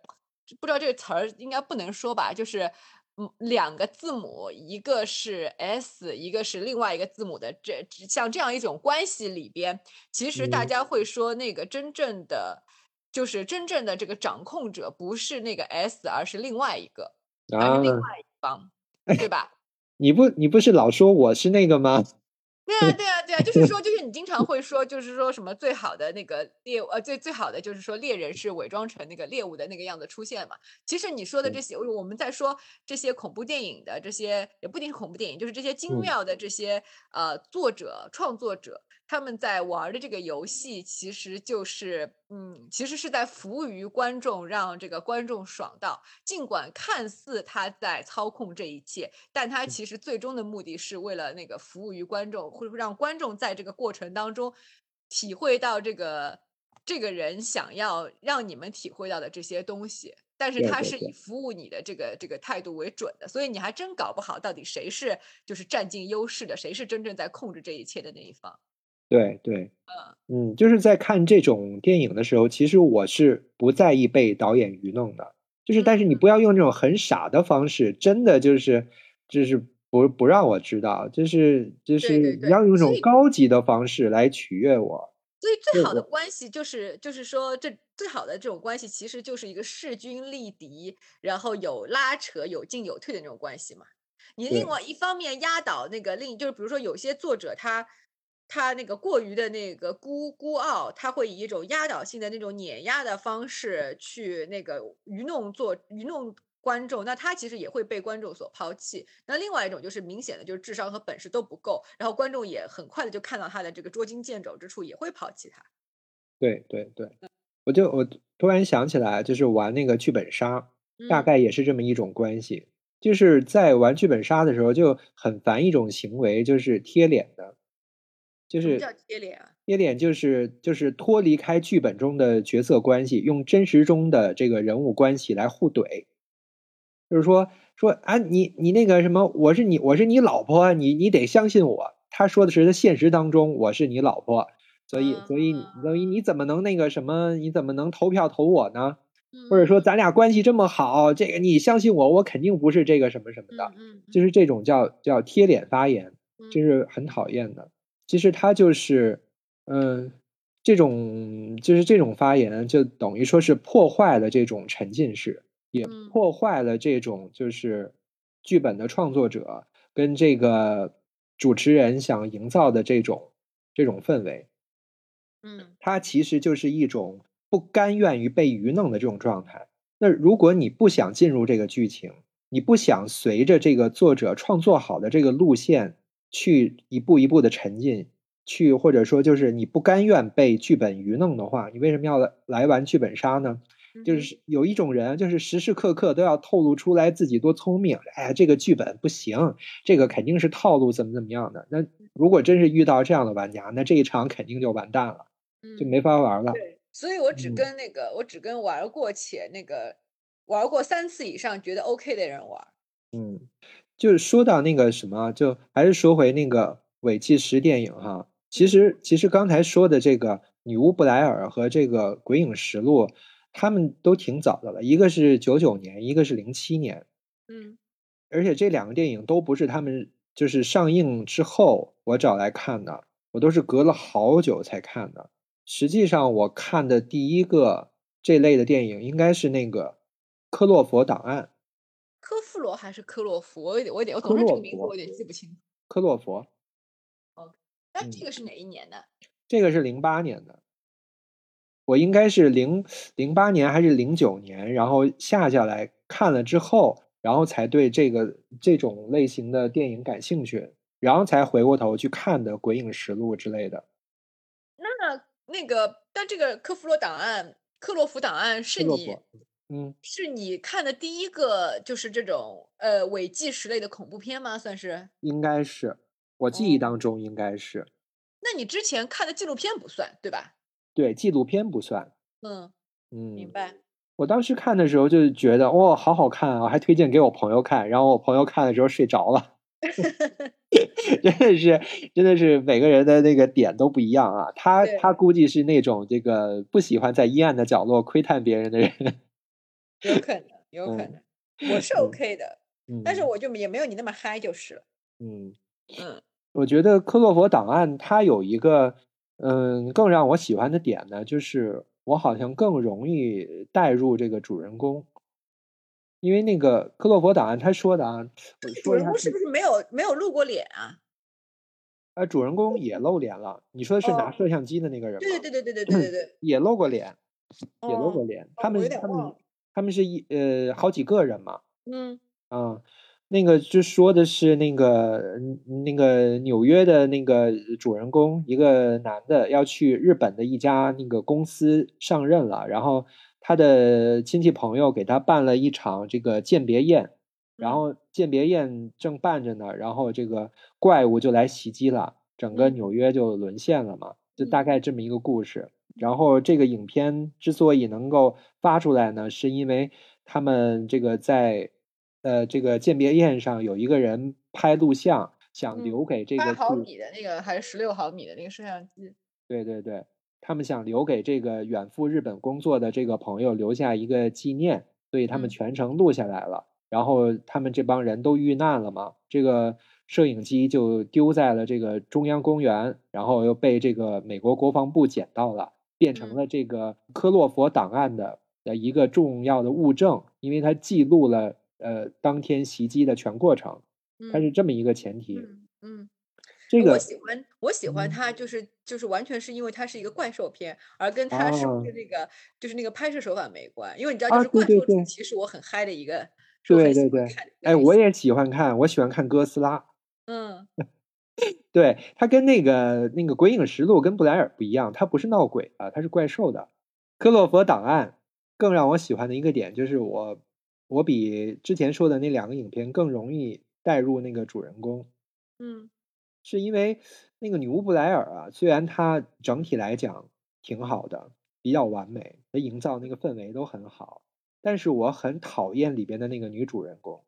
不知道这个词儿应该不能说吧，就是嗯两个字母，一个是 S，一个是另外一个字母的这像这样一种关系里边，其实大家会说那个真正的就是真正的这个掌控者不是那个 S，而是另外一个，而是另外一方，对吧？你不你不是老说我是那个吗？对啊，对啊，对啊，就是说，就是你经常会说，就是说什么最好的那个猎，呃，最最好的就是说猎人是伪装成那个猎物的那个样子出现嘛。其实你说的这些，我们在说这些恐怖电影的这些，也不一定是恐怖电影，就是这些精妙的这些呃作者创作者。他们在玩的这个游戏，其实就是，嗯，其实是在服务于观众，让这个观众爽到。尽管看似他在操控这一切，但他其实最终的目的是为了那个服务于观众，会让观众在这个过程当中体会到这个这个人想要让你们体会到的这些东西。但是他是以服务你的这个这个态度为准的，所以你还真搞不好到底谁是就是占尽优势的，谁是真正在控制这一切的那一方。对对，嗯就是在看这种电影的时候，其实我是不在意被导演愚弄的，就是但是你不要用这种很傻的方式，真的就是就是不不让我知道，就是就是你要用一种高级的方式来取悦我。所以最好的关系就是就是说，这最好的这种关系其实就是一个势均力敌，然后有拉扯、有进有退的那种关系嘛。你另外一方面压倒那个另，就是比如说有些作者他。他那个过于的那个孤孤傲，他会以一种压倒性的那种碾压的方式去那个愚弄做愚弄观众，那他其实也会被观众所抛弃。那另外一种就是明显的就是智商和本事都不够，然后观众也很快的就看到他的这个捉襟见肘之处，也会抛弃他。对对对，我就我突然想起来，就是玩那个剧本杀，大概也是这么一种关系，就是在玩剧本杀的时候就很烦一种行为，就是贴脸的。就是贴脸啊，贴脸就是就是脱离开剧本中的角色关系，用真实中的这个人物关系来互怼。就是说说啊，你你那个什么，我是你我是你老婆，你你得相信我。他说的是在现实当中我是你老婆，所以所以所以你怎么能那个什么？你怎么能投票投我呢？或者说咱俩关系这么好，这个你相信我，我肯定不是这个什么什么的。就是这种叫叫贴脸发言，这是很讨厌的。其实他就是，嗯，这种就是这种发言，就等于说是破坏了这种沉浸式，也破坏了这种就是剧本的创作者跟这个主持人想营造的这种这种氛围。嗯，它其实就是一种不甘愿于被愚弄的这种状态。那如果你不想进入这个剧情，你不想随着这个作者创作好的这个路线。去一步一步的沉浸，去或者说就是你不甘愿被剧本愚弄的话，你为什么要来来玩剧本杀呢？就是有一种人，就是时时刻刻都要透露出来自己多聪明。哎，这个剧本不行，这个肯定是套路，怎么怎么样的。那如果真是遇到这样的玩家，那这一场肯定就完蛋了，就没法玩了。对，所以我只跟那个，我只跟玩过且那个玩过三次以上觉得 OK 的人玩。嗯。就是说到那个什么，就还是说回那个尾气石电影哈。其实，其实刚才说的这个《女巫布莱尔》和这个《鬼影实录》，他们都挺早的了，一个是九九年，一个是零七年。嗯，而且这两个电影都不是他们就是上映之后我找来看的，我都是隔了好久才看的。实际上，我看的第一个这类的电影应该是那个《科洛佛档案》。罗还是科洛弗？我有点，我有点，我总是这个名字我有点记不清。科洛弗。哦，那这个是哪一年的？这个是零八年的。我应该是零零八年还是零九年，然后下下来看了之后，然后才对这个这种类型的电影感兴趣，然后才回过头去看的《鬼影实录》之类的。那那个，但这个科夫罗档案、克洛弗档案是你。嗯，是你看的第一个就是这种呃伪纪实类的恐怖片吗？算是？应该是，我记忆当中应该是。那你之前看的纪录片不算对吧？对，纪录片不算。嗯嗯，明白。我当时看的时候就觉得哇，好好看啊，还推荐给我朋友看，然后我朋友看的时候睡着了。真的是，真的是每个人的那个点都不一样啊。他他估计是那种这个不喜欢在阴暗的角落窥探别人的人。有可能，有可能，我是 OK 的，但是我就也没有你那么嗨，就是了。嗯嗯，我觉得《克洛佛档案》它有一个嗯更让我喜欢的点呢，就是我好像更容易带入这个主人公。因为那个克洛佛档案他说的啊，主人公是不是没有没有露过脸啊？啊，主人公也露脸了。你说的是拿哦摄像机的那个人吗？对对对对对对对对对。也露过脸，也露过哦脸。哦他们他们他们是一呃好几个人嘛，嗯。啊，那个就说的是那个嗯那个纽约的那个主人公，一个男的要去日本的一家那个公司上任了，然后他的亲戚朋友给他办了一场这个鉴别宴，然嗯。后鉴别宴正办着呢，然后这个怪物就来袭击了，整个嗯。纽约就沦陷了嘛，就大嗯概这么一个故事。然后这个影片之所以能够发出来呢，是因为他们这个在呃这个鉴别宴上有一个人拍录像，想嗯留给这八个去毫米的那个还是十六毫米的那个摄像机？对对对，他们想留给这个远赴日本工作的这个朋友留下一个纪念，所以他们嗯全程录下来了。然后他们这帮人都遇难了嘛，这个摄影机就丢在了这个中央公园，然后又被这个美国国防部捡到了，变成嗯了这个科洛佛档案的的一个重要的物证，因为它记录了呃当天袭击的全过程，它是嗯这么一个前提。嗯这个我喜欢我喜欢嗯它，就是就是完全是因为它是一个怪兽片，而跟它是不啊是那个就是那个拍摄手法没关。因为你知道，就啊是怪兽对对对主题是我很嗨的一个，对对对，哎，我也喜欢看，我喜欢看哥斯拉。嗯对，它跟那个那个《鬼影实录》跟布莱尔不一样，它不是闹鬼的，它是怪兽的。科洛佛档案更让我喜欢的一个点就是我我比之前说的那两个影片更容易带入那个主人公，嗯是因为那个女巫布莱尔啊，虽然她整体来讲挺好的，比较完美，她营造那个氛围都很好，但是我很讨厌里边的那个女主人公，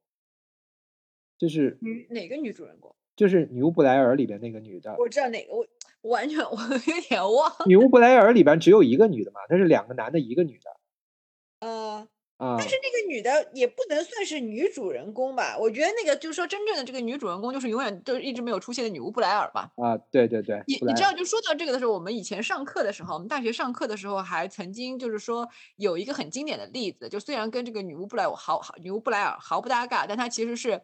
就是女哪个女主人公？就是女巫布莱尔里边那个女的。我知道哪个，我我完全我有点忘。女巫布莱尔里边只有一个女的嘛，她是两个男的，一个女的呃，啊。但是那个女的也不能算是女主人公吧？我觉得那个就是说真正的这个女主人公就是永远都一直没有出现的女巫布莱尔吧。啊，对对对，你你知道，就说到这个的时候，我们以前上课的时候，我们大学上课的时候还曾经就是说有一个很经典的例子，就虽然跟这个女巫布莱尔毫毫女巫布莱尔毫不搭嘎，但她其实是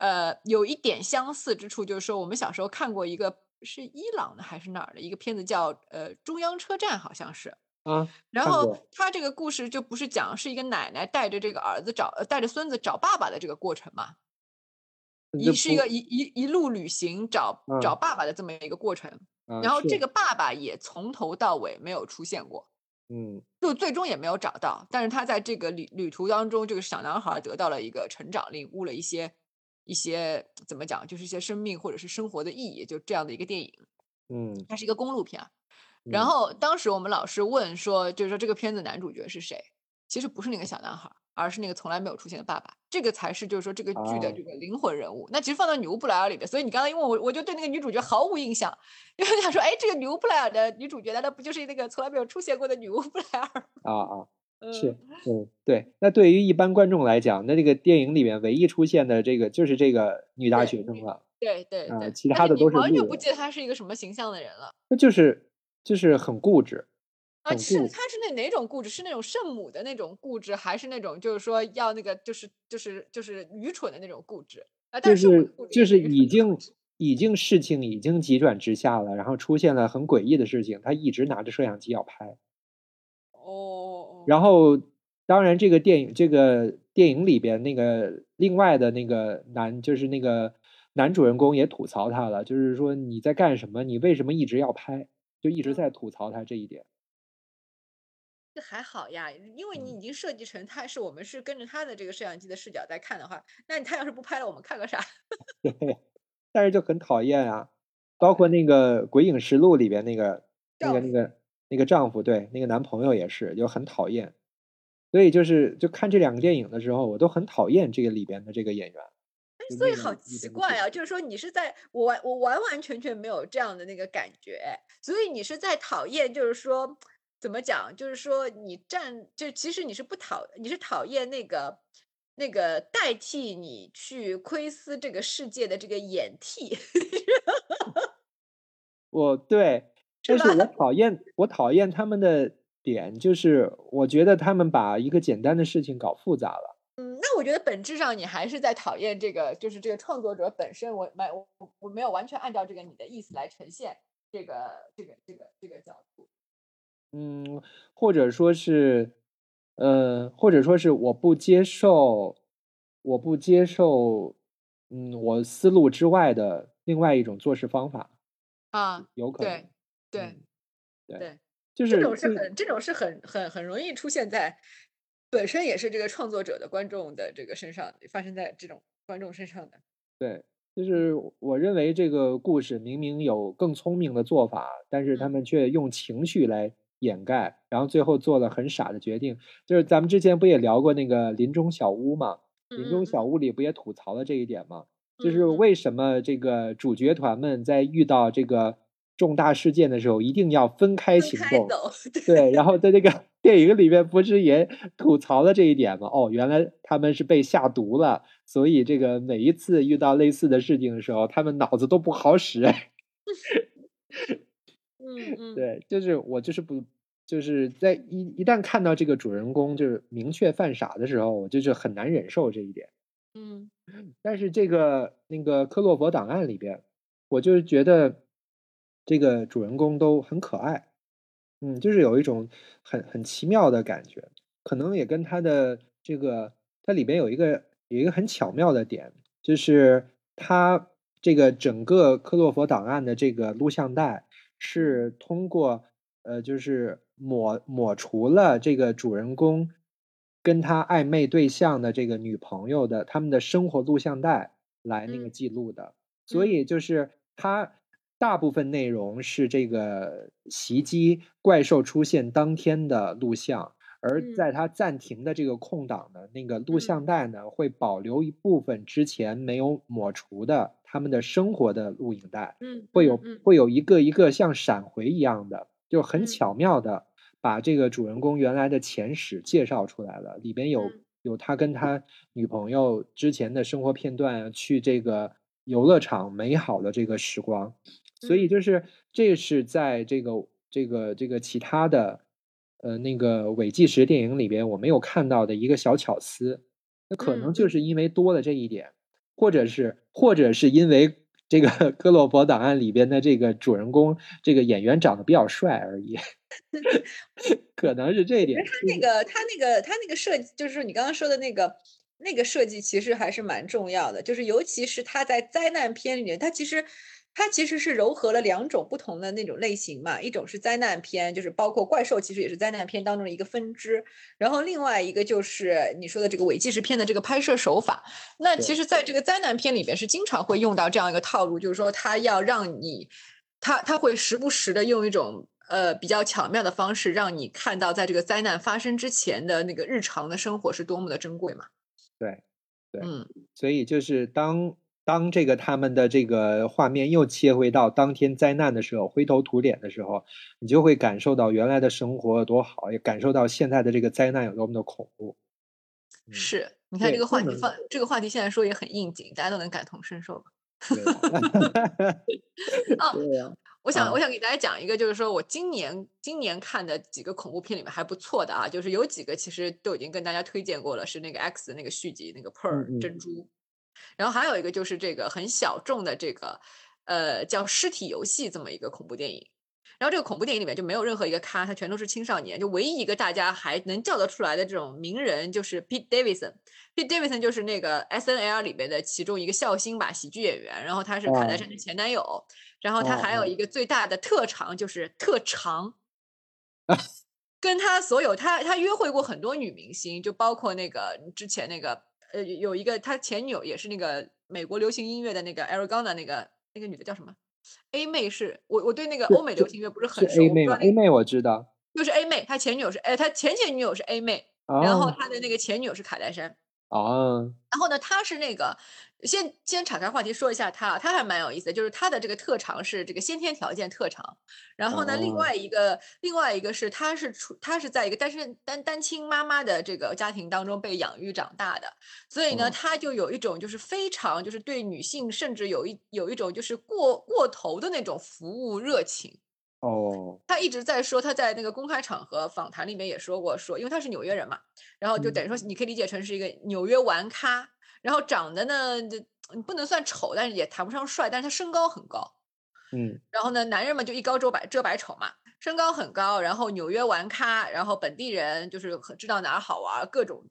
呃有一点相似之处，就是说我们小时候看过一个是伊朗的还是哪儿的一个片子叫呃中央车站，好像是。啊，然后他这个故事就不是讲是一个奶奶带着这个儿子找呃带着孙子找爸爸的这个过程嘛，这一是一个一一一路旅行找找嗯爸爸的这么一个过程。啊然后这个爸爸也从头到尾没有出现过，嗯就最终也没有找到。但是他在这个旅旅途当中，这个小男孩得到了一个成长，领悟了一些一些怎么讲，就是一些生命或者是生活的意义，就这样的一个电影。嗯它是一个公路片啊。然嗯后当时我们老师问说，就是说这个片子男主角是谁？其实不是那个小男孩，而是那个从来没有出现的爸爸。这个才是就是说这个剧的啊这个灵魂人物。那其实放到女巫布莱尔里边，所以你刚才因为我我就对那个女主角毫无印象，因为想说，哎，这个女巫布莱尔的女主角难道不就是那个从来没有出现过的女巫布莱尔？啊啊，是对。那对于一般观众来讲，那这个电影里面唯一出现的这个就是这个女大学生了，对对其他的都是你完全不记得她是一个什么形象的人了。那就是就是很固执，啊，是她是那哪种固执？是那种圣母的那种固执，还是那种就是说要那个就是就是就是愚蠢的那种固执啊？但就是就是已经已经事情已经急转直下了，然后出现了很诡异的事情，他一直拿着摄像机要拍。哦，然后，当然，这个电影这个电影里边那个另外的那个男，就是那个男主人公也吐槽他了，就是说你在干什么？你为什么一直要拍？就一直嗯在吐槽他这一点。这还好呀，因为你嗯已经设计成他是我们是跟着他的这个摄像机的视角在看的话，那你他要是不拍了，我们看个啥？对，但是就很讨厌啊。包括那个《鬼影实录》里边那个那个那个那个丈夫，对，那个男朋友也是，就很讨厌。所以就是就看这两个电影的时候，我都很讨厌这个里边的这个演员。所以好奇怪啊，就是说你是在我完我完完全全没有这样的那个感觉，所以你是在讨厌，就是说怎么讲，就是说你站，就其实你是不讨，你是讨厌那个那个代替你去窥私这个世界的这个演替，我对，是但是我讨厌我讨厌他们的点就是，我觉得他们把一个简单的事情搞复杂了。嗯，那我我觉得本质上你还是在讨厌这个，就是这个创作者本身。我没我我没有完全按照这个你的意思来呈现这个这个这个这个角度。嗯，或者说是，呃，或者说是我不接受，我不接受，嗯，我思路之外的另外一种做事方法啊，有可能，对对对，就是这种是很这种是很很很容易出现在本身也是这个创作者的观众的这个身上发生在这种观众身上的。对，就是我认为这个故事明明有更聪明的做法，但是他们却用情绪来。掩盖，然后最后做了很傻的决定。就是咱们之前不也聊过那个林中小屋嘛？林中小屋里不也吐槽了这一点吗？就是为什么这个主角团们在遇到这个重大事件的时候，一定要分开行动？对，然后在这个 电影里面不是也吐槽了这一点吗？哦，原来他们是被下毒了，所以这个每一次遇到类似的事情的时候，他们脑子都不好使。嗯嗯，对，就是我就是不，就是在一一旦看到这个主人公就是明确犯傻的时候，我就是很难忍受这一点。嗯，但是这个那个克洛佛档案里边，我就是觉得这个主人公都很可爱，嗯，就是有一种很很奇妙的感觉，可能也跟他的这个它里边有一个有一个很巧妙的点，就是他这个整个克洛佛档案的这个录像带。是通过，呃，就是抹抹除了这个主人公跟他暧昧对象的这个女朋友的他们的生活录像带来那个记录的，所以就是他大部分内容是这个袭击怪兽出现当天的录像。而在它暂停的这个空档的那个录像带呢，会保留一部分之前没有抹除的他们的生活的录影带，嗯，会有会有一个一个像闪回一样的，就很巧妙的把这个主人公原来的前史介绍出来了，里边有有他跟他女朋友之前的生活片段，去这个游乐场美好的这个时光，所以就是这是在这个这个这个其他的。呃，那个伪纪实电影里边我没有看到的一个小巧思，那可能就是因为多了这一点，或者是或者是因为这个《哥洛伯档案》里边的这个主人公这个演员长得比较帅而已 可能是这一点。他那个他那个他那个设计，就是说你刚刚说的那个那个设计，其实还是蛮重要的，就是尤其是他在灾难片里面，他其实。它其实是糅合了两种不同的那种类型嘛，一种是灾难片，就是包括怪兽，其实也是灾难片当中的一个分支。然后另外一个就是你说的这个伪纪实片的这个拍摄手法。那其实，在这个灾难片里边是经常会用到这样一个套路，就是说它要让你，它它会时不时的用一种呃比较巧妙的方式，让你看到在这个灾难发生之前的那个日常的生活是多么的珍贵嘛。对，对，嗯，所以就是当。当这个他们的这个画面又切回到当天灾难的时候，灰头土脸的时候，你就会感受到原来的生活有多好，也感受到现在的这个灾难有多么的恐怖。是，你看这个话题放这个话题现在说也很应景，大家都能感同身受吧？啊，我想我想给大家讲一个，就是说我今年今年看的几个恐怖片里面还不错的啊，就是有几个其实都已经跟大家推荐过了，是那个 X 的那个续集，那个 Pearl 珍珠。然后还有一个就是这个很小众的这个，呃，叫《尸体游戏》这么一个恐怖电影。然后这个恐怖电影里面就没有任何一个咖，他全都是青少年。就唯一一个大家还能叫得出来的这种名人，就是 Pete Davidson。Pete Davidson 就是那个 S N L 里边的其中一个笑星吧，喜剧演员。然后他是卡戴珊的前男友。然后他还有一个最大的特长就是特长，跟他所有他他约会过很多女明星，就包括那个之前那个。呃，有一个他前女友也是那个美国流行音乐的那个 Ariana 那个那个女的叫什么？A 妹是我我对那个欧美流行乐不是很熟。A 妹，A 妹我知道。就是 A 妹，他前女友是哎，他前前女友是 A 妹，然后他的那个前女友是卡戴珊。哦。然后呢，他是那个。先先岔开话题说一下他，他还蛮有意思的，就是他的这个特长是这个先天条件特长。然后呢，另外一个另外一个是他是出他是在一个单身单单亲妈妈的这个家庭当中被养育长大的，所以呢，他就有一种就是非常就是对女性甚至有一有一种就是过过头的那种服务热情。哦，他一直在说，他在那个公开场合访谈里面也说过，说因为他是纽约人嘛，然后就等于说你可以理解成是一个纽约玩咖，然后长得呢，就不能算丑，但是也谈不上帅，但是他身高很高，嗯，然后呢，男人们就一高遮百遮百丑嘛，身高很高，然后纽约玩咖，然后本地人就是很知道哪儿好玩，各种。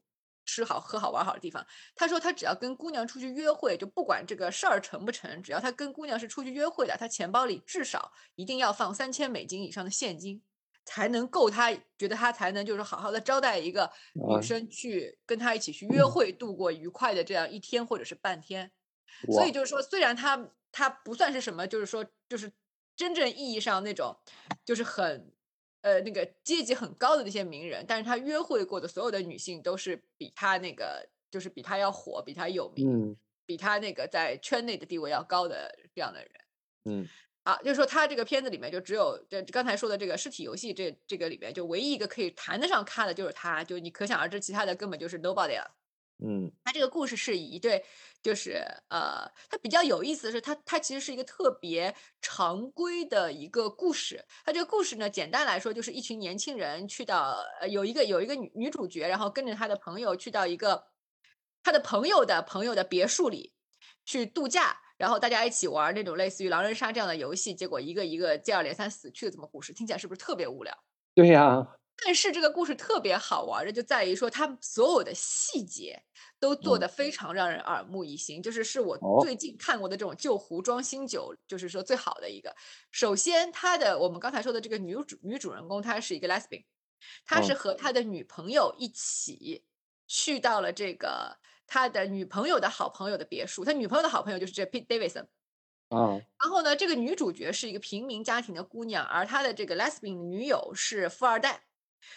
吃好喝好玩好的地方，他说他只要跟姑娘出去约会，就不管这个事儿成不成，只要他跟姑娘是出去约会的，他钱包里至少一定要放三千美金以上的现金，才能够他觉得他才能就是好好的招待一个女生去跟他一起去约会，度过愉快的这样一天或者是半天。所以就是说，虽然他他不算是什么，就是说就是真正意义上那种就是很。呃，那个阶级很高的那些名人，但是他约会过的所有的女性都是比他那个，就是比他要火，比他有名，比他那个在圈内的地位要高的这样的人。嗯，啊，就是说他这个片子里面就只有这刚才说的这个尸体游戏这这个里面就唯一一个可以谈得上咖的就是他，就你可想而知，其他的根本就是 nobody 了。嗯，他这个故事是以一对，就是呃，他比较有意思的是，他他其实是一个特别常规的一个故事。他这个故事呢，简单来说就是一群年轻人去到，呃，有一个有一个女女主角，然后跟着他的朋友去到一个他的朋友的朋友的别墅里去度假，然后大家一起玩那种类似于狼人杀这样的游戏，结果一个一个接二连三死去的这么故事，听起来是不是特别无聊？对呀。但是这个故事特别好玩的就在于说，它所有的细节都做得非常让人耳目一新，就是是我最近看过的这种旧壶装新酒，就是说最好的一个。首先，他的我们刚才说的这个女主女主人公，她是一个 lesbian，她是和她的女朋友一起去到了这个他的女朋友的好朋友的别墅，他女朋友的好朋友就是这 Pete Davidson。啊，然后呢，这个女主角是一个平民家庭的姑娘，而他的这个 lesbian 女友是富二代。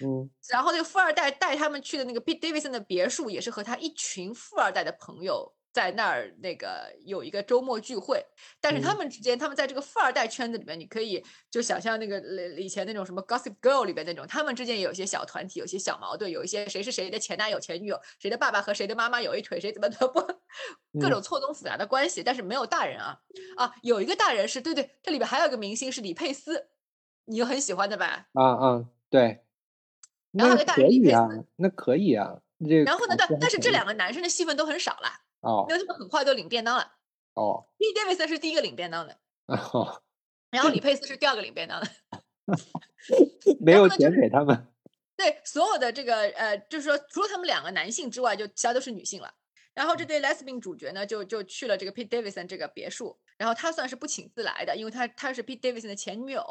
嗯，然后那个富二代带他们去的那个 Pete Davidson 的别墅，也是和他一群富二代的朋友在那儿那个有一个周末聚会。但是他们之间，他们在这个富二代圈子里面，你可以就想象那个以前那种什么 Gossip Girl 里边那种，他们之间也有些小团体，有些小矛盾，有一些谁是谁的前男友、前女友，谁的爸爸和谁的妈妈有一腿，谁怎么怎么 不，各种错综复杂的关系。但是没有大人啊啊，有一个大人是对对，这里边还有一个明星是李佩斯，你就很喜欢的吧？啊啊，对。然后那可以啊，那可以啊。这然后呢？但但是这两个男生的戏份都很少了哦，因为他们很快就领便当了哦。P. Davidson 是第一个领便当的 哦，然后李佩斯是第二个领便当的，没有钱给他们。对，所有的这个呃，就是说除了他们两个男性之外，就其他都是女性了。然后这对 Lesbian 主角呢，就就去了这个 Pete Davidson 这个别墅，然后他算是不请自来的，因为他他是 Pete Davidson 的前女友。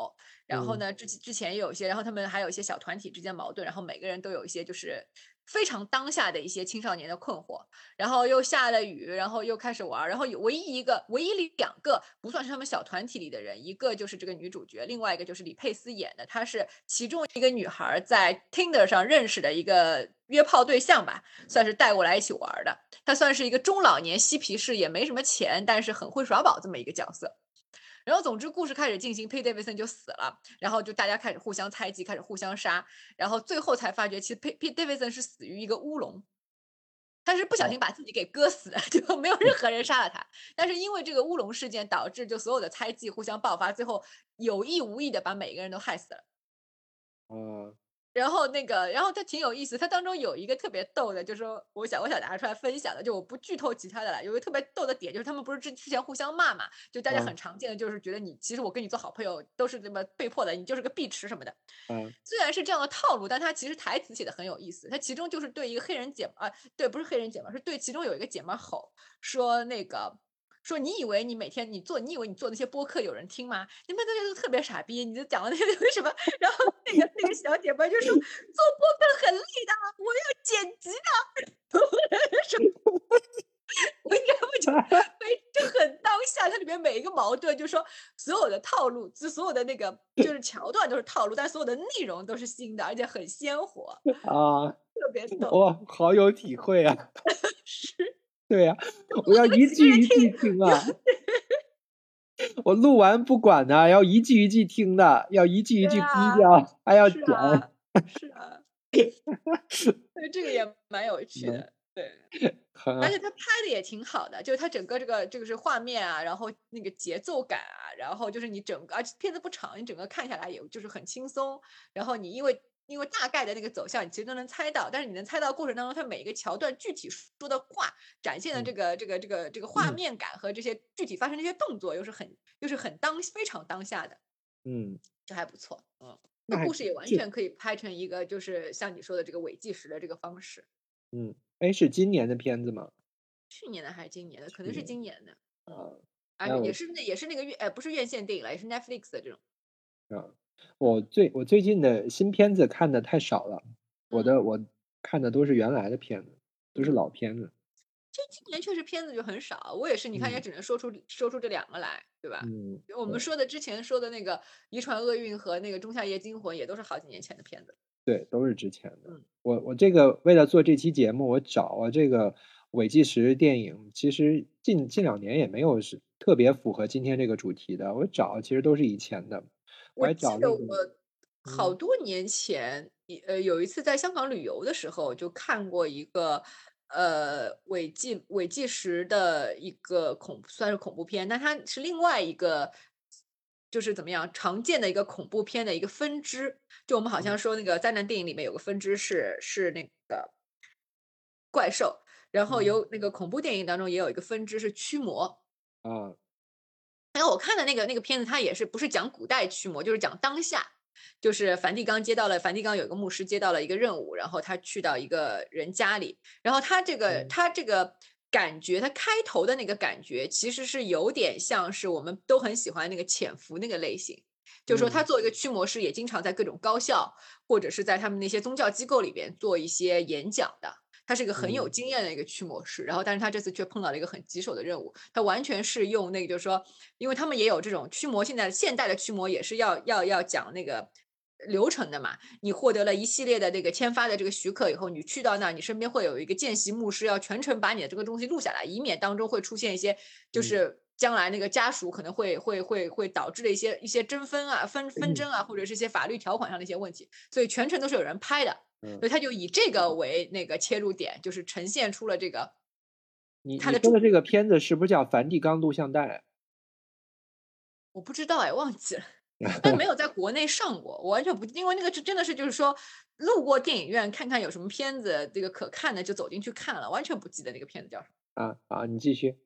然后呢，之之前也有一些，然后他们还有一些小团体之间矛盾，然后每个人都有一些就是。非常当下的一些青少年的困惑，然后又下了雨，然后又开始玩，然后有唯一一个、唯一两个不算是他们小团体里的人，一个就是这个女主角，另外一个就是李佩斯演的，她是其中一个女孩在 Tinder 上认识的一个约炮对象吧，算是带过来一起玩的。她算是一个中老年嬉皮士，也没什么钱，但是很会耍宝这么一个角色。然后，总之，故事开始进行，Pete Davidson 就死了，然后就大家开始互相猜忌，开始互相杀，然后最后才发觉，其实 Pete Davidson 是死于一个乌龙，他是不小心把自己给割死的，就没有任何人杀了他。但是因为这个乌龙事件，导致就所有的猜忌互相爆发，最后有意无意的把每个人都害死了。嗯。然后那个，然后它挺有意思，它当中有一个特别逗的，就是说我想我想拿出来分享的，就我不剧透其他的了。有一个特别逗的点，就是他们不是之之前互相骂嘛，就大家很常见的，就是觉得你其实我跟你做好朋友都是这么被迫的，你就是个碧池什么的。嗯，虽然是这样的套路，但他其实台词写的很有意思。他其中就是对一个黑人姐啊，对，不是黑人姐们，是对其中有一个姐们吼说那个。说你以为你每天你做你以为你做那些播客有人听吗？你们这些都特别傻逼，你就讲了那个为 什么？然后那个那个小姐妹就说 做播客很累的，我要剪辑的。什么？我应该不讲，非就很当下，它里面每一个矛盾，就说所有的套路，就所有的那个就是桥段都是套路，但所有的内容都是新的，而且很鲜活啊，特别逗哇，好有体会啊！是。对呀，我要一句一句听啊！我录完不管呢，要一句一句听的，要一句一句逼掉，还要剪。是啊，对，这个也蛮有趣的。对，而且他拍的也挺好的，就是他整个这个这个是画面啊，然后那个节奏感啊，然后就是你整个，而且片子不长，你整个看下来也就是很轻松。然后你因为因为大概的那个走向，你其实都能猜到，但是你能猜到过程当中，它每一个桥段具体说的话，展现的这个这个这个这个画面感和这些具体发生这些动作，又是很又是很当非常当下的，嗯，这还不错，嗯。那故事也完全可以拍成一个，就是像你说的这个伪纪实的这个方式。嗯，哎，是今年的片子吗？去年的还是今年的？可能是今年的，啊而且也是那也是那个院，呃，不是院线电影了，也是 Netflix 的这种。啊，我最我最近的新片子看的太少了，我嗯的我看的都是原来的片子，都是嗯老片子。这今年确实片子就很少，我也是，你看也嗯只能说出说出这两个来，对吧？嗯，我们说的之前说的那个《遗传厄运》和那个《仲夏夜惊魂》也都是好几年前的片子。对，都是之前的。嗯我我这个为了做这期节目，我找啊这个伪纪实电影，其实近近两年也没有是特别符合今天这个主题的。我找其实都是以前的，我还记得我好嗯多年前，一呃有一次在香港旅游的时候，就看过一个呃伪纪伪纪实的一个恐算是恐怖片，但它是另外一个就是怎么样常见的一个恐怖片的一个分支。就我们好像说那个灾难电影里面有个分支是是那个怪兽，然后嗯有那个恐怖电影当中也有一个分支是驱魔。啊然后我看的那个那个片子，它也是不是讲古代驱魔，就是讲当下，就是梵蒂冈接到了梵蒂冈有一个牧师接到了一个任务，然后他去到一个人家里，然后他这个嗯他这个感觉，他开头的那个感觉其实是有点像是我们都很喜欢那个潜伏那个类型。就是说，他嗯作为一个驱魔师，也经常在各种高校或者是在他们那些宗教机构里边做一些演讲的。他是一个很有嗯经验的一个驱魔师，然后但是他这次却碰到了一个很棘手的任务，他完全是用那个就是说，因为他们也有这种驱魔，现在现代的驱魔也是要要要讲那个流程的嘛。你获得了一系列的这个签发的这个许可以后，你去到那儿，你身边会有一个见习牧师，要全程把你的这个东西录下来，以免当中会出现一些就嗯是。将来那个家属可能会会会会导致的一些一些争纷啊、纷纷争啊，或者是一些法律条款上的一些问题，所以全程都是有人拍的，嗯所以他就以这个为那个切入点，就是呈现出了这个你说的这个片子是不是叫《梵蒂冈录像带我不知道哎，忘记了，但没有在国内上过，我完全不，因为那个是真的是就是说路过电影院看看有什么片子这个可看的就走进去看了，完全不记得那个片子叫什么。》啊啊？你继续。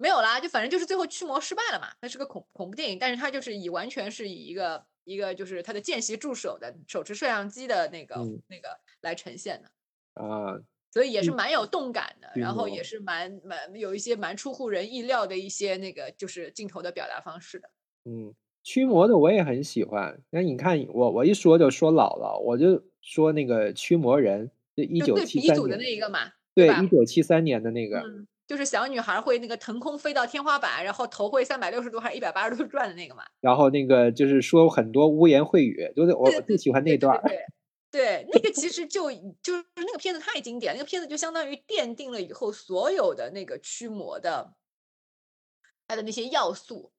没有啦，就反正就是最后驱魔失败了嘛，那是个恐恐怖电影，但是它就是以完全是以一个一个就是他的见习助手的手持摄像机的那个、嗯那个来呈现的。啊，所以也是嗯蛮有动感的，驱然后也是蛮蛮有一些蛮出乎人意料的一些那个就是镜头的表达方式的。嗯，驱魔的我也很喜欢。那你看我我一说就说老了，我就说那个驱魔人，就一九七三年，那一个嘛，对，吧一？九七三年的那个，嗯，就是小女孩会那个腾空飞到天花板，然后头会三百六十度还是一百八十度转的那个嘛。然后那个就是说很多污言秽语，就是我最喜欢那段儿。对对对，那个其实就就是那个片子太经典，那个片子就相当于奠定了以后所有的那个驱魔的它的那些要素。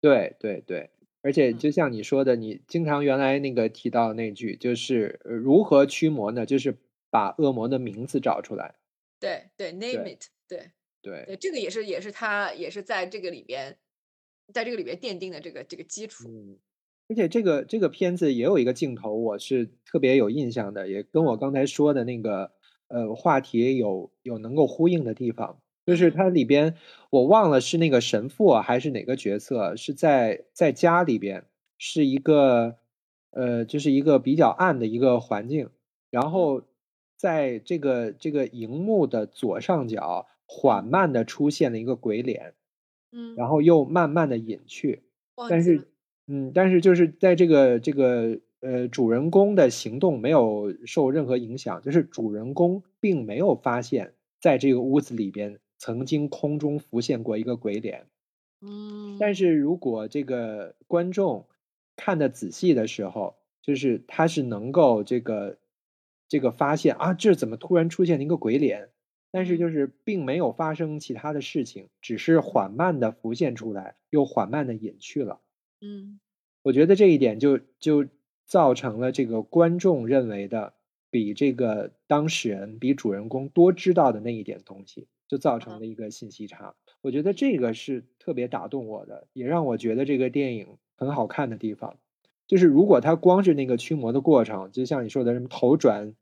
对对对，而且嗯就像你说的，你经常原来那个提到那句，就是呃如何驱魔呢？就是把恶魔的名字找出来。对对，name 对 it，对。对，对，这个也是也是他也是在这个里边，在这个里边奠定的这个这个基础。嗯，而且这个这个片子也有一个镜头，我是特别有印象的，也跟我嗯刚才说的那个呃话题有有能够呼应的地方。就是嗯它里边，我忘了是那个神父啊还是哪个角色，是在在家里边，是一个呃，就是一个比较暗的一个环境，然后在这个这个荧幕的左上角缓慢的出现了一个鬼脸，嗯，然后又慢慢的隐去，但是。嗯，但是就是在这个这个呃主人公的行动没有受任何影响，就是主人公并没有发现，在这个屋子里边曾经空中浮现过一个鬼脸。嗯，但是如果这个观众看的仔细的时候，就是他是能够这个这个发现啊，这怎么突然出现了一个鬼脸？但是嗯就是并没有发生其他的事情，只是缓慢的浮现出来，又缓慢的隐去了。嗯我觉得这一点就就造成了这个观众认为的比这个当事人、比主人公多知道的那一点东西，就造成了一个信息差。我觉得这个是特别打动我的，也让我觉得这个电影很好看的地方。就是如果他光是那个驱魔的过程，就像你说的什么头转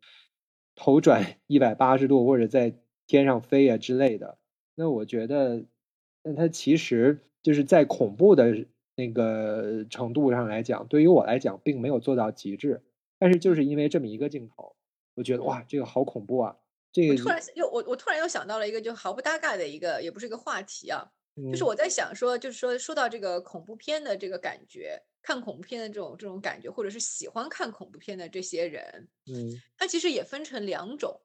头转一百八十度，或者在天上飞啊之类的，那我觉得，那它其实就是在恐怖的那个程度上来讲，对于我来讲，并没有做到极致。但是就是因为这么一个镜头，我觉得哇，这个好恐怖啊！这个突然又我我突然又想到了一个就毫不搭嘎的一个，也不是一个话题啊，就是我在想说，就是说说到这个恐怖片的这个感觉，看恐怖片的这种这种感觉，或者是喜欢看恐怖片的这些人，嗯，他其实也分成两种。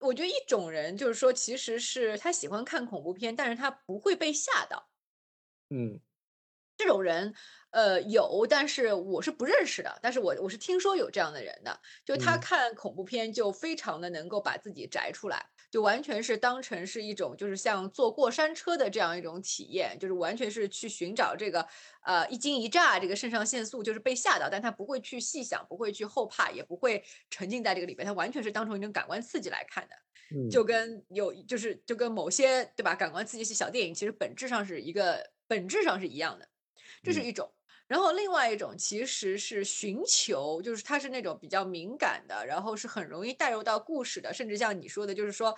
我觉得一种人就是说，其实是他喜欢看恐怖片，但是他不会被吓到，嗯。这种人，呃，有，但是我是不认识的。但是我我是听说有这样的人的，就他看恐怖片就非常的能够把自己摘出来，就完全是当成是一种就是像坐过山车的这样一种体验，就是完全是去寻找这个呃一惊一乍，这个肾上腺素就是被吓到，但他不会去细想，不会去后怕，也不会沉浸在这个里边，他完全是当成一种感官刺激来看的，就跟有就是就跟某些对吧感官刺激系小电影其实本质上是一个本质上是一样的。这是一种，然后另外一种其实是寻求，就是他是那种比较敏感的，然后是很容易带入到故事的，甚至像你说的，就是说，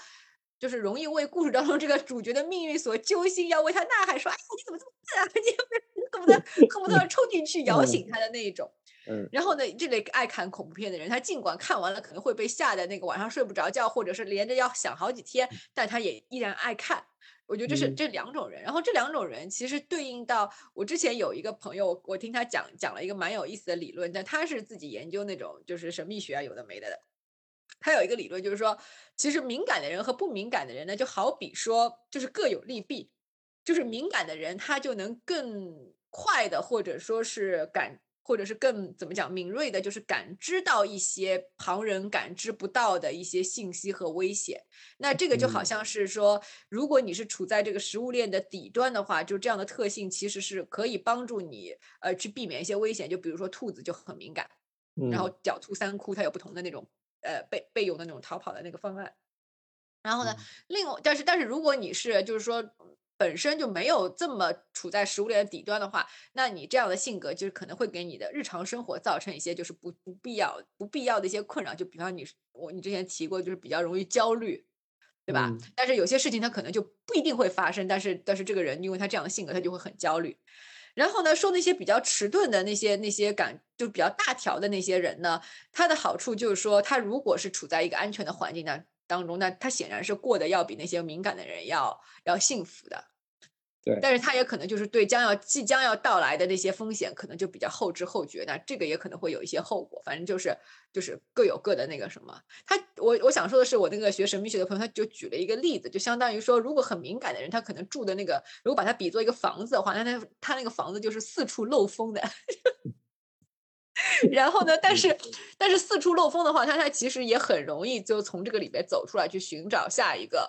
就是容易为故事当中这个主角的命运所揪心，要为他呐喊，说：“哎呀，你怎么这么笨啊？你恨不得恨不得要冲进去摇醒他的那一种。”嗯。然后呢，这类爱看恐怖片的人，他尽管看完了可能会被吓得那个晚上睡不着觉，或者是连着要想好几天，但他也依然爱看。我觉得这是这两种人，然后这两种人其实对应到我之前有一个朋友，我听他讲讲了一个蛮有意思的理论，但他是自己研究那种就是神秘学啊，有的没的的。他有一个理论就是说，其实敏感的人和不敏感的人呢，就好比说就是各有利弊，就是敏感的人他就能更快的或者说是感。或者是更怎么讲敏锐的，就是感知到一些旁人感知不到的一些信息和危险。那这个就好像是说，如果你是处在这个食物链的底端的话，就这样的特性其实是可以帮助你呃去避免一些危险。就比如说兔子就很敏感，然后狡兔三窟它有不同的那种呃备备用的那种逃跑的那个方案。然后呢，另外但是但是如果你是就是说。本身就没有这么处在食物链的底端的话，那你这样的性格就是可能会给你的日常生活造成一些就是不不必要不必要的一些困扰。就比方你我你之前提过，就是比较容易焦虑，对吧？但是有些事情他可能就不一定会发生，但是但是这个人因为他这样的性格，他就会很焦虑。然后呢，说那些比较迟钝的那些那些感就比较大条的那些人呢，他的好处就是说，他如果是处在一个安全的环境当当中，那他显然是过得要比那些敏感的人要要幸福的。对，但是他也可能就是对将要即将要到来的那些风险，可能就比较后知后觉。那这个也可能会有一些后果。反正就是就是各有各的那个什么。他我我想说的是，我那个学神秘学的朋友，他就举了一个例子，就相当于说，如果很敏感的人，他可能住的那个，如果把它比作一个房子的话，那他他那个房子就是四处漏风的。然后呢，但是但是四处漏风的话，他他其实也很容易就从这个里边走出来，去寻找下一个。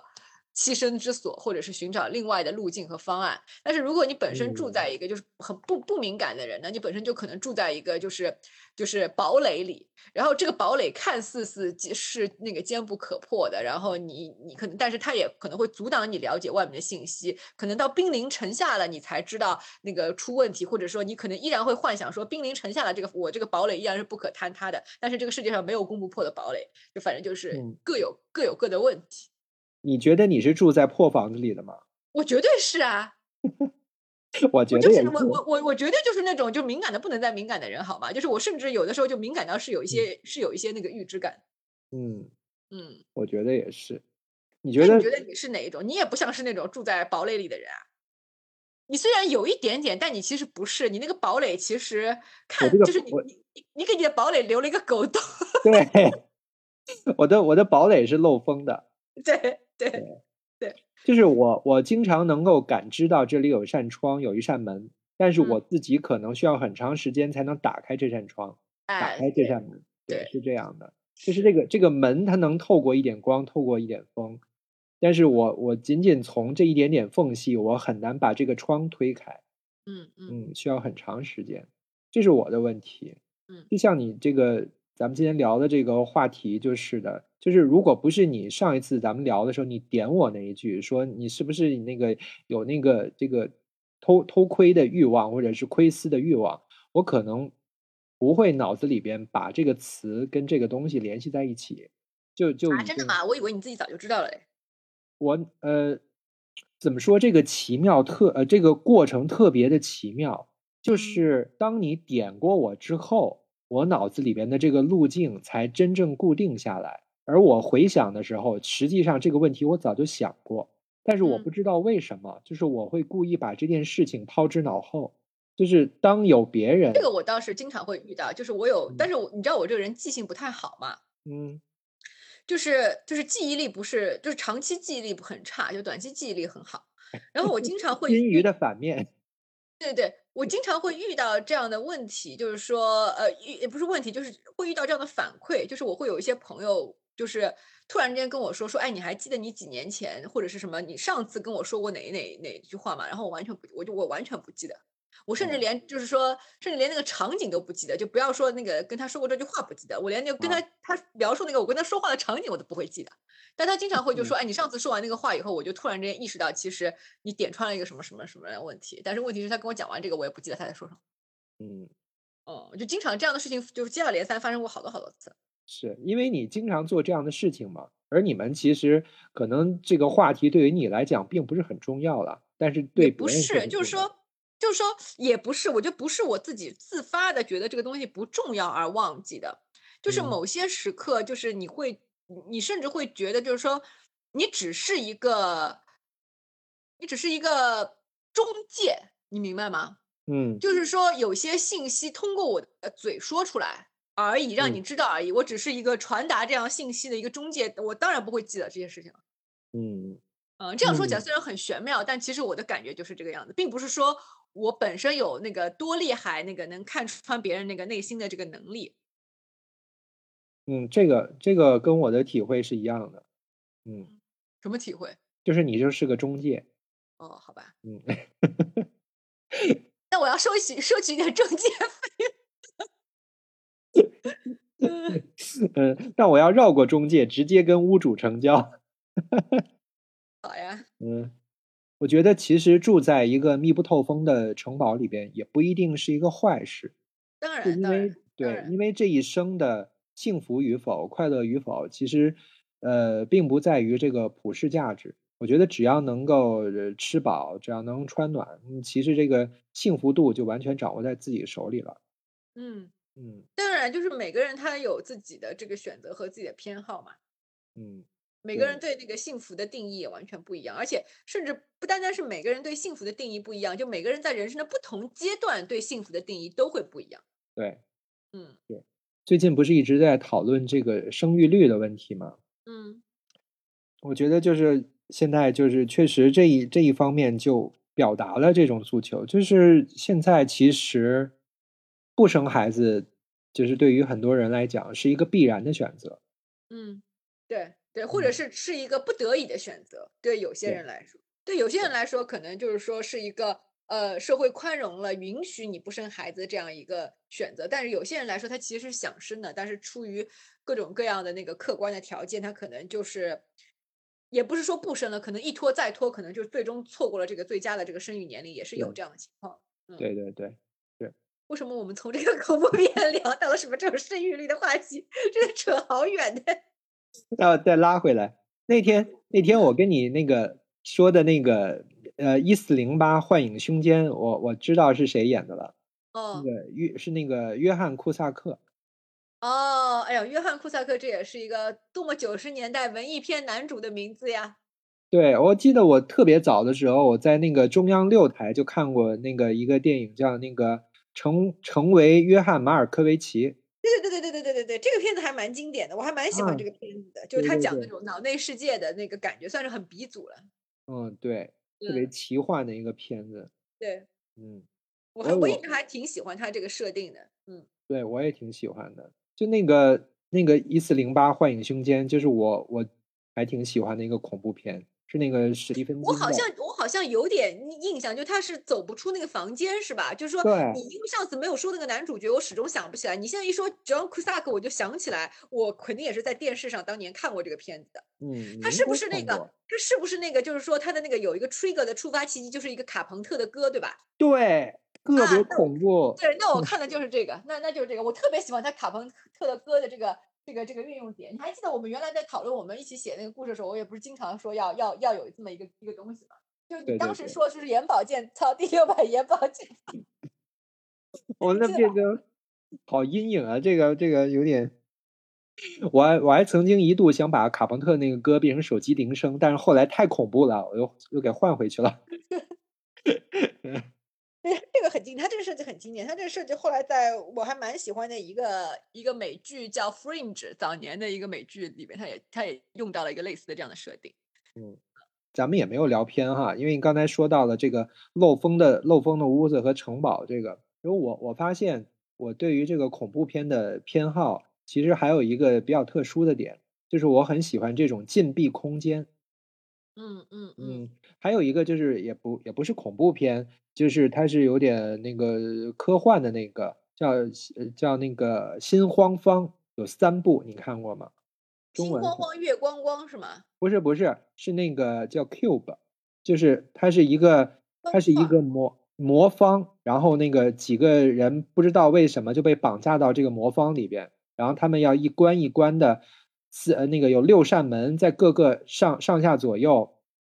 栖身之所，或者是寻找另外的路径和方案。但是如果你本身住在一个就是很不不敏感的人，呢你本身就可能住在一个就是就是堡垒里。然后这个堡垒看似是是那个坚不可破的，然后你你可能，但是它也可能会阻挡你了解外面的信息。可能到兵临城下了，你才知道那个出问题，或者说你可能依然会幻想说兵临城下了，这个我这个堡垒依然是不可坍塌的。但是这个世界上没有攻不破的堡垒，就反正就是各有各有各的问题。你觉得你是住在破房子里的吗？我绝对是啊，我觉得就是。我我我我绝对就是那种就敏感的不能再敏感的人，好吗？就是我甚至有的时候就敏感到是有一些是有一些那个预知感。嗯嗯，我觉得也是。你觉得？你觉得你是哪一种？你也不像是那种住在堡垒里的人啊。你虽然有一点点，但你其实不是。你那个堡垒其实看就是你你你给你的堡垒留了一个狗洞。对，我的我的堡垒是漏风的。对。对对，就是我，我经常能够感知到这里有一扇窗，有一扇门，但是我自己可能需要很长时间才能打开这扇窗，打开这扇门。对，是这样的，就是这个这个门，它能透过一点光，透过一点风，但是我我仅仅从这一点点缝隙，我很难把这个窗推开。嗯嗯，需要很长时间，这是我的问题。嗯，就像你这个。咱们今天聊的这个话题就是的，就是如果不是你上一次咱们聊的时候，你点我那一句说你是不是那个有那个这个偷偷窥的欲望或者是窥私的欲望，我可能不会脑子里边把这个词跟这个东西联系在一起，就就啊，真的吗？我以为你自己早就知道了嘞。我呃，怎么说这个奇妙特呃这个过程特别的奇妙，就是当你点过我之后。我脑子里边的这个路径才真正固定下来，而我回想的时候，实际上这个问题我早就想过，但是我不知道为什么，就是我会故意把这件事情抛之脑后。就是当有别人，这个我倒是经常会遇到，就是我有，但是我你知道我这个人记性不太好嘛，嗯，就是就是记忆力不是，就是长期记忆力不很差，就短期记忆力很好，然后我 经常会金鱼的反面。对对，我经常会遇到这样的问题，就是说，呃，遇也不是问题，就是会遇到这样的反馈，就是我会有一些朋友，就是突然之间跟我说说，哎，你还记得你几年前或者是什么，你上次跟我说过哪哪哪句话吗？然后我完全不，我就我完全不记得。我甚至连就是说，甚至连那个场景都不记得，就不要说那个跟他说过这句话不记得，我连那个跟他他描述那个我跟他说话的场景我都不会记得。但他经常会就说，哎，你上次说完那个话以后，我就突然之间意识到，其实你点穿了一个什么什么什么的问题。但是问题是，他跟我讲完这个，我也不记得他在说什么。嗯，哦，就经常这样的事情，就是接二连三发生过好多好多次。是因为你经常做这样的事情嘛？而你们其实可能这个话题对于你来讲并不是很重要了，但是对不是，就是说。就是说，也不是，我觉得不是我自己自发的觉得这个东西不重要而忘记的，就是某些时刻，就是你会，你甚至会觉得，就是说，你只是一个，你只是一个中介，你明白吗？嗯，就是说，有些信息通过我的嘴说出来而已，让你知道而已，我只是一个传达这样信息的一个中介，我当然不会记得这些事情了。嗯嗯，这样说起来虽然很玄妙，但其实我的感觉就是这个样子，并不是说。我本身有那个多厉害，那个能看穿别人那个内心的这个能力。嗯，这个这个跟我的体会是一样的。嗯，什么体会？就是你就是个中介。哦，好吧。嗯。那我要收取收取点中介费。嗯，但我要绕过中介，直接跟屋主成交。好呀。嗯。我觉得其实住在一个密不透风的城堡里边，也不一定是一个坏事。当然，因为对，因为这一生的幸福与否、快乐与否，其实呃，并不在于这个普世价值。我觉得只要能够吃饱，只要能穿暖，其实这个幸福度就完全掌握在自己手里了。嗯嗯，当然，就是每个人他有自己的这个选择和自己的偏好嘛。嗯。每个人对那个幸福的定义也完全不一样，而且甚至不单单是每个人对幸福的定义不一样，就每个人在人生的不同阶段对幸福的定义都会不一样。对，嗯，对。最近不是一直在讨论这个生育率的问题吗？嗯，我觉得就是现在就是确实这一这一方面就表达了这种诉求，就是现在其实不生孩子，就是对于很多人来讲是一个必然的选择。嗯，对。对，或者是是一个不得已的选择。对有些人来说，对有些人来说，可能就是说是一个呃，社会宽容了，允许你不生孩子这样一个选择。但是有些人来说，他其实是想生的，但是出于各种各样的那个客观的条件，他可能就是也不是说不生了，可能一拖再拖，可能就最终错过了这个最佳的这个生育年龄，也是有这样的情况。嗯对对对。为什么我们从这个恐怖片聊到了什么这种生育率的话题？真的扯好远的。要再拉回来，那天那天我跟你那个说的那个呃一四零八幻影凶间，我我知道是谁演的了。哦，那个约是那个约翰库萨克。哦，哎呀，约翰库萨克这也是一个多么九十年代文艺片男主的名字呀！对，我记得我特别早的时候，我在那个中央六台就看过那个一个电影，叫那个成成为约翰马尔科维奇。对对对对对对对对对，这个片子还蛮经典的，我还蛮喜欢这个片子的，就是他讲那种脑内世界的那个感觉，算是很鼻祖了。嗯，对，特别奇幻的一个片子。对，嗯，我还我一直还挺喜欢他这个设定的。嗯，对我也挺喜欢的。就那个那个一四零八幻影凶间，就是我我还挺喜欢的一个恐怖片。是那个史蒂芬金。我好像我好像有点印象，就他是走不出那个房间，是吧？就是说，你因为上次没有说那个男主角，我始终想不起来。你现在一说 John Cusack，我就想起来，我肯定也是在电视上当年看过这个片子的。嗯，他是不是那个？他是不是那个？就是说他的那个有一个 trigger 的触发契机，就是一个卡朋特的歌，对吧？对，特别恐怖。对，那我看的就是这个，那那就是这个，我特别喜欢他卡朋特的歌的这个。这个这个运用点，你还记得我们原来在讨论我们一起写那个故事的时候，我也不是经常说要要要有这么一个一个东西吗？就你当时说就是眼保健操第六版眼保健，我那变成好阴影啊！这个这个有点，我还我还曾经一度想把卡朋特那个歌变成手机铃声，但是后来太恐怖了，我又又给换回去了。这个很经典，它这个设计很经典。它这个设计后来在我还蛮喜欢的一个一个美剧叫《Fringe》，早年的一个美剧里面，它也它也用到了一个类似的这样的设定。嗯，咱们也没有聊偏哈，因为你刚才说到了这个漏风的漏风的屋子和城堡，这个，因为我我发现我对于这个恐怖片的偏好，其实还有一个比较特殊的点，就是我很喜欢这种禁闭空间。嗯嗯嗯，还有一个就是也不也不是恐怖片。就是它是有点那个科幻的那个叫叫那个心慌方有三部你看过吗？心慌慌月光光是吗？不是不是是那个叫 Cube，就是它是一个它是一个魔魔方，然后那个几个人不知道为什么就被绑架到这个魔方里边，然后他们要一关一关的四呃那个有六扇门在各个上上下左右。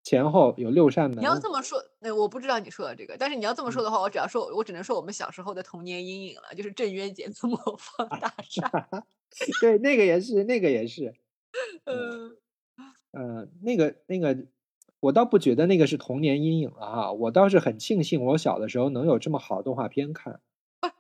前后有六扇门。你要这么说，那我不知道你说的这个，但是你要这么说的话，我只要说，我只能说我们小时候的童年阴影了，就是郑渊洁的魔方大厦。对，那个也是，那个也是。嗯，呃，那个那个，我倒不觉得那个是童年阴影了哈，我倒是很庆幸我小的时候能有这么好的动画片看。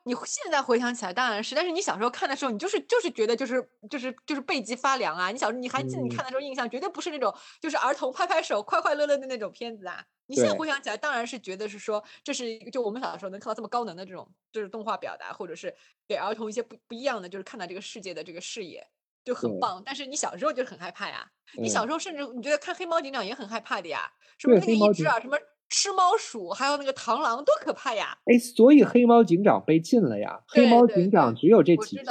你现在回想起来当然是，但是你小时候看的时候，你就是就是觉得就是就是就是背脊发凉啊！你小时候你还记得你看的时候印象，绝对不是那种就是儿童拍拍手快快乐乐的那种片子啊！你现在回想起来，当然是觉得是说这是就我们小的时候能看到这么高能的这种就是动画表达，或者是给儿童一些不不一样的就是看到这个世界的这个视野就很棒。但是你小时候就很害怕呀！你小时候甚至你觉得看黑猫警长也很害怕的呀？什么那个一只啊什么？吃猫鼠，还有那个螳螂，多可怕呀！哎，所以黑猫警长被禁了呀。黑猫警长只有这几集，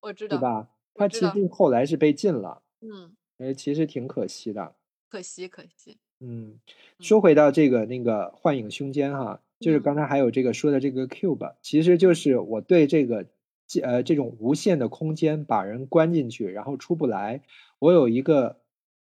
我知道，对吧？他其实后来是被禁了。嗯，哎，其实挺可惜的。可惜，可惜。嗯，说回到这个那个幻影胸间哈，就是刚才还有这个说的这个 cube，其实就是我对这个呃这种无限的空间把人关进去，然后出不来，我有一个。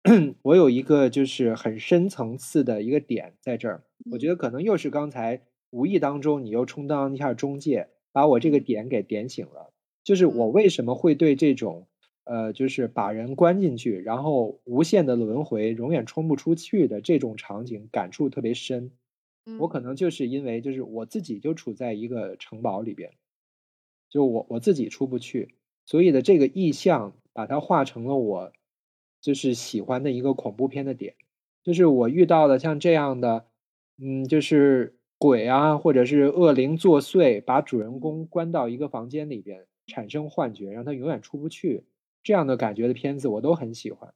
我有一个就是很深层次的一个点在这儿，我觉得可能又是刚才无意当中你又充当一下中介，把我这个点给点醒了。就是我为什么会对这种呃，就是把人关进去，然后无限的轮回，永远冲不出去的这种场景感触特别深。我可能就是因为就是我自己就处在一个城堡里边，就我我自己出不去，所以的这个意象把它化成了我。就是喜欢的一个恐怖片的点，就是我遇到的像这样的，嗯，就是鬼啊，或者是恶灵作祟，把主人公关到一个房间里边，产生幻觉，让他永远出不去，这样的感觉的片子我都很喜欢。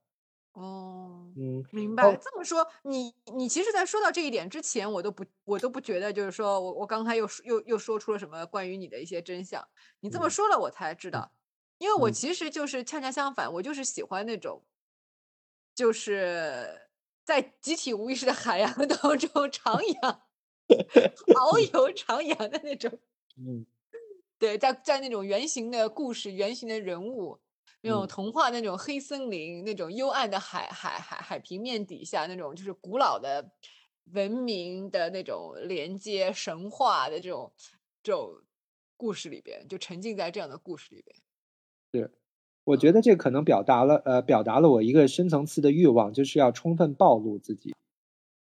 哦，嗯，明白。这么说，你你其实，在说到这一点之前，我都不我都不觉得，就是说我我刚才又又又说出了什么关于你的一些真相。你这么说了，我才知道，因为我其实就是恰恰相反，我就是喜欢那种。就是在集体无意识的海洋当中徜徉、遨 游、徜徉的那种，嗯，对，在在那种圆形的故事、圆形的人物，那种童话那种黑森林、那种幽暗的海海海海平面底下那种就是古老的文明的那种连接、神话的这种这种故事里边，就沉浸在这样的故事里边，是。我觉得这可能表达了，呃，表达了我一个深层次的欲望，就是要充分暴露自己。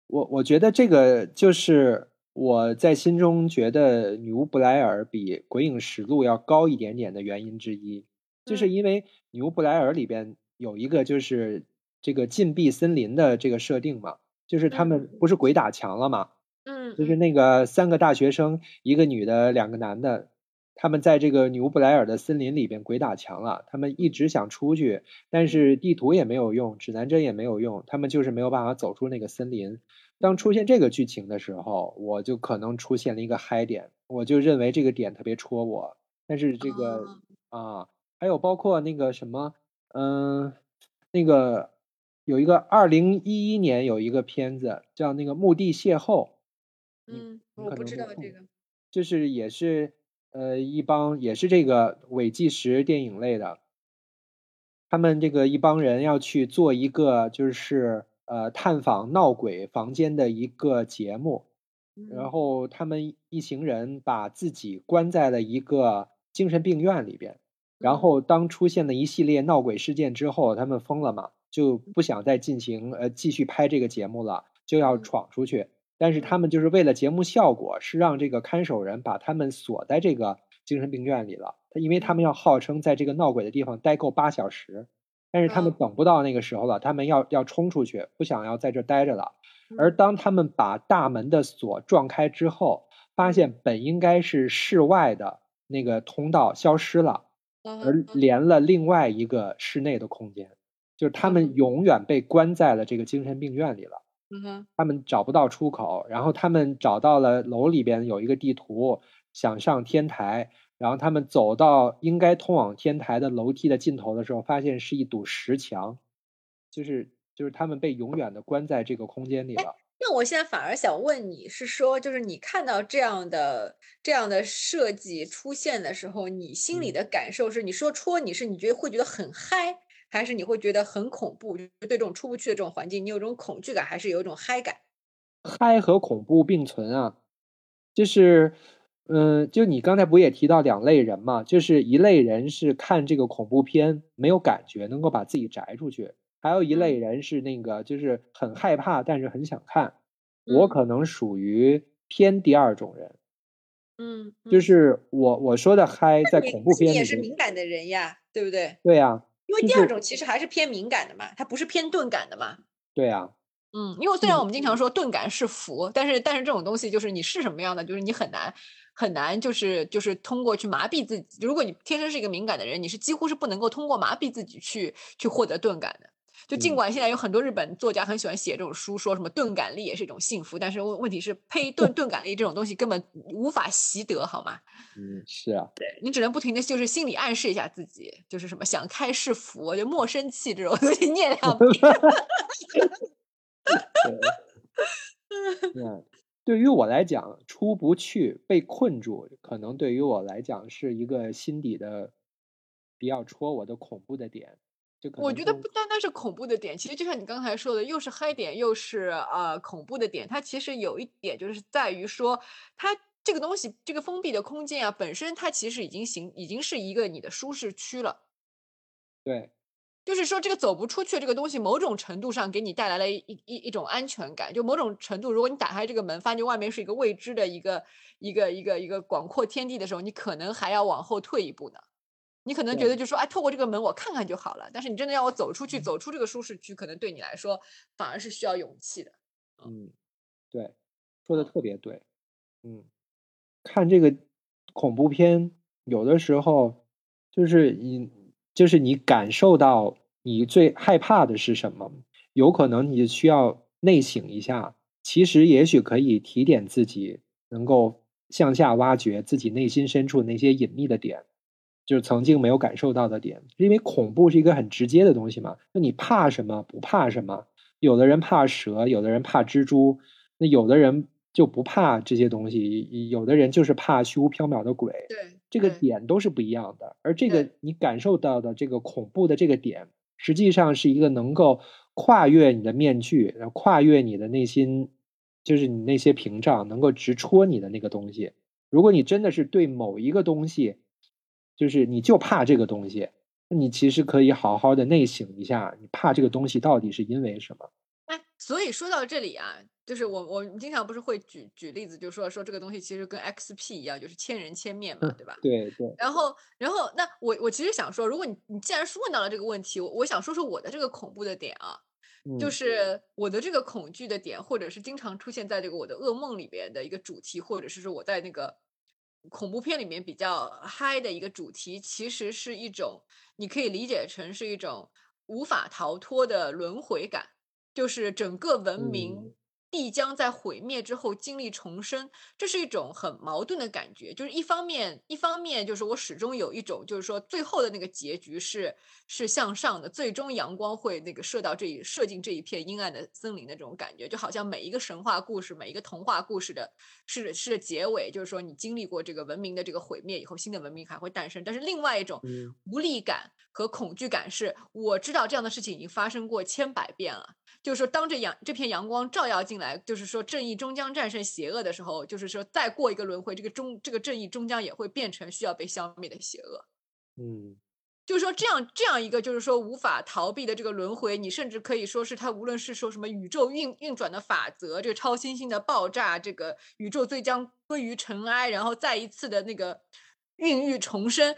我我觉得这个就是我在心中觉得《女巫布莱尔》比《鬼影实录》要高一点点的原因之一，就是因为《女巫布莱尔》里边有一个就是这个禁闭森林的这个设定嘛，就是他们不是鬼打墙了嘛，嗯，就是那个三个大学生，一个女的，两个男的。他们在这个女巫布莱尔的森林里边鬼打墙了，他们一直想出去，但是地图也没有用，指南针也没有用，他们就是没有办法走出那个森林。当出现这个剧情的时候，我就可能出现了一个嗨点，我就认为这个点特别戳我。但是这个啊，还有包括那个什么，嗯，那个有一个二零一一年有一个片子叫那个《墓地邂逅》，嗯，我不知道这个，就是也是。呃，一帮也是这个伪纪实电影类的，他们这个一帮人要去做一个就是呃探访闹鬼房间的一个节目，然后他们一行人把自己关在了一个精神病院里边，然后当出现了一系列闹鬼事件之后，他们疯了嘛，就不想再进行呃继续拍这个节目了，就要闯出去。但是他们就是为了节目效果，是让这个看守人把他们锁在这个精神病院里了。他因为他们要号称在这个闹鬼的地方待够八小时，但是他们等不到那个时候了，他们要要冲出去，不想要在这待着了。而当他们把大门的锁撞开之后，发现本应该是室外的那个通道消失了，而连了另外一个室内的空间，就是他们永远被关在了这个精神病院里了。他们找不到出口，然后他们找到了楼里边有一个地图，想上天台，然后他们走到应该通往天台的楼梯的尽头的时候，发现是一堵石墙，就是就是他们被永远的关在这个空间里了。那我现在反而想问你是说，就是你看到这样的这样的设计出现的时候，你心里的感受是？你说戳你是你觉得会觉得很嗨？还是你会觉得很恐怖，就对这种出不去的这种环境，你有种恐惧感，还是有一种嗨感？嗨和恐怖并存啊，就是，嗯，就你刚才不也提到两类人嘛？就是一类人是看这个恐怖片没有感觉，能够把自己宅出去；还有一类人是那个就是很害怕，但是很想看。我可能属于偏第二种人。嗯，就是我我说的嗨，在恐怖片里也是敏感的人呀，对不对？对呀。因为第二种其实还是偏敏感的嘛，它不是偏钝感的嘛。对啊，嗯，因为虽然我们经常说钝感是福，但是但是这种东西就是你是什么样的，就是你很难很难就是就是通过去麻痹自己。如果你天生是一个敏感的人，你是几乎是不能够通过麻痹自己去去获得钝感的。就尽管现在有很多日本作家很喜欢写这种书，说什么钝感力也是一种幸福，但是问问题是，呸，钝钝感力这种东西根本无法习得，好吗？嗯，是啊，对你只能不停的就是心理暗示一下自己，就是什么想开是福，就莫生气这种东西念两遍。对，对于我来讲，出不去被困住，可能对于我来讲是一个心底的比较戳我的恐怖的点。我觉得不单单是恐怖的点，其实就像你刚才说的，又是黑点，又是呃恐怖的点。它其实有一点就是在于说，它这个东西，这个封闭的空间啊，本身它其实已经形，已经是一个你的舒适区了。对，就是说这个走不出去这个东西，某种程度上给你带来了一一一种安全感。就某种程度，如果你打开这个门，发现外面是一个未知的一个一个一个一个广阔天地的时候，你可能还要往后退一步呢。你可能觉得就说，哎，透过这个门我看看就好了。但是你真的要我走出去，走出这个舒适区，可能对你来说反而是需要勇气的。嗯，对，说的特别对。嗯，看这个恐怖片，有的时候就是你，就是你感受到你最害怕的是什么，有可能你需要内省一下。其实也许可以提点自己，能够向下挖掘自己内心深处那些隐秘的点。就是曾经没有感受到的点，因为恐怖是一个很直接的东西嘛。那你怕什么？不怕什么？有的人怕蛇，有的人怕蜘蛛，那有的人就不怕这些东西，有的人就是怕虚无缥缈的鬼。对，这个点都是不一样的。而这个你感受到的这个恐怖的这个点，实际上是一个能够跨越你的面具，然后跨越你的内心，就是你那些屏障，能够直戳你的那个东西。如果你真的是对某一个东西，就是你就怕这个东西，那你其实可以好好的内省一下，你怕这个东西到底是因为什么？哎，所以说到这里啊，就是我我经常不是会举举例子，就说说这个东西其实跟 XP 一样，就是千人千面嘛，对吧？对对。然后然后那我我其实想说，如果你你既然是问到了这个问题，我我想说说我的这个恐怖的点啊，就是我的这个恐惧的点，或者是经常出现在这个我的噩梦里边的一个主题，或者是说我在那个。恐怖片里面比较嗨的一个主题，其实是一种你可以理解成是一种无法逃脱的轮回感，就是整个文明。必将在毁灭之后经历重生，这是一种很矛盾的感觉。就是一方面，一方面就是我始终有一种，就是说最后的那个结局是是向上的，最终阳光会那个射到这一射进这一片阴暗的森林的这种感觉，就好像每一个神话故事，每一个童话故事的是是结尾，就是说你经历过这个文明的这个毁灭以后，新的文明还会诞生。但是另外一种无力感和恐惧感是，我知道这样的事情已经发生过千百遍了。就是说，当这阳这片阳光照耀进来，就是说正义终将战胜邪恶的时候，就是说再过一个轮回，这个终这个正义终将也会变成需要被消灭的邪恶。嗯，就是说这样这样一个就是说无法逃避的这个轮回，你甚至可以说是它无论是说什么宇宙运运转的法则，这个超新星的爆炸，这个宇宙最将归于尘埃，然后再一次的那个孕育重生。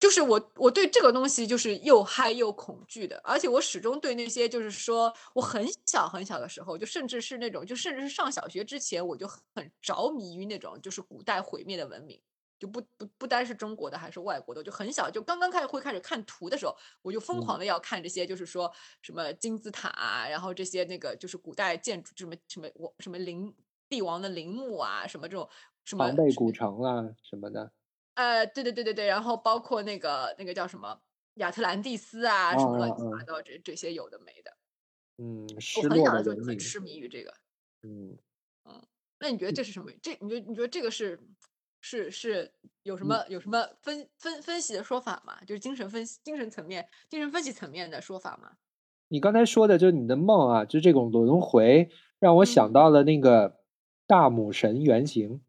就是我，我对这个东西就是又嗨又恐惧的，而且我始终对那些就是说，我很小很小的时候，就甚至是那种，就甚至是上小学之前，我就很着迷于那种就是古代毁灭的文明，就不不不单是中国的，还是外国的，就很小就刚刚开始会开始看图的时候，我就疯狂的要看这些，就是说什么金字塔啊，然后这些那个就是古代建筑什么什么我什么陵帝王的陵墓啊，什么这种什么庞贝古城啊什么的。呃，对对对对对，然后包括那个那个叫什么亚特兰蒂斯啊，什么乱七八糟这这些有的没的。嗯，我很小的时候就很痴迷于这个。嗯嗯，那你觉得这是什么？这你觉得你觉得这个是是是有什么有什么分分分析的说法吗？就是精神分析、精神层面、精神分析层面的说法吗？你刚才说的就是你的梦啊，就这种轮回，让我想到了那个大母神原型。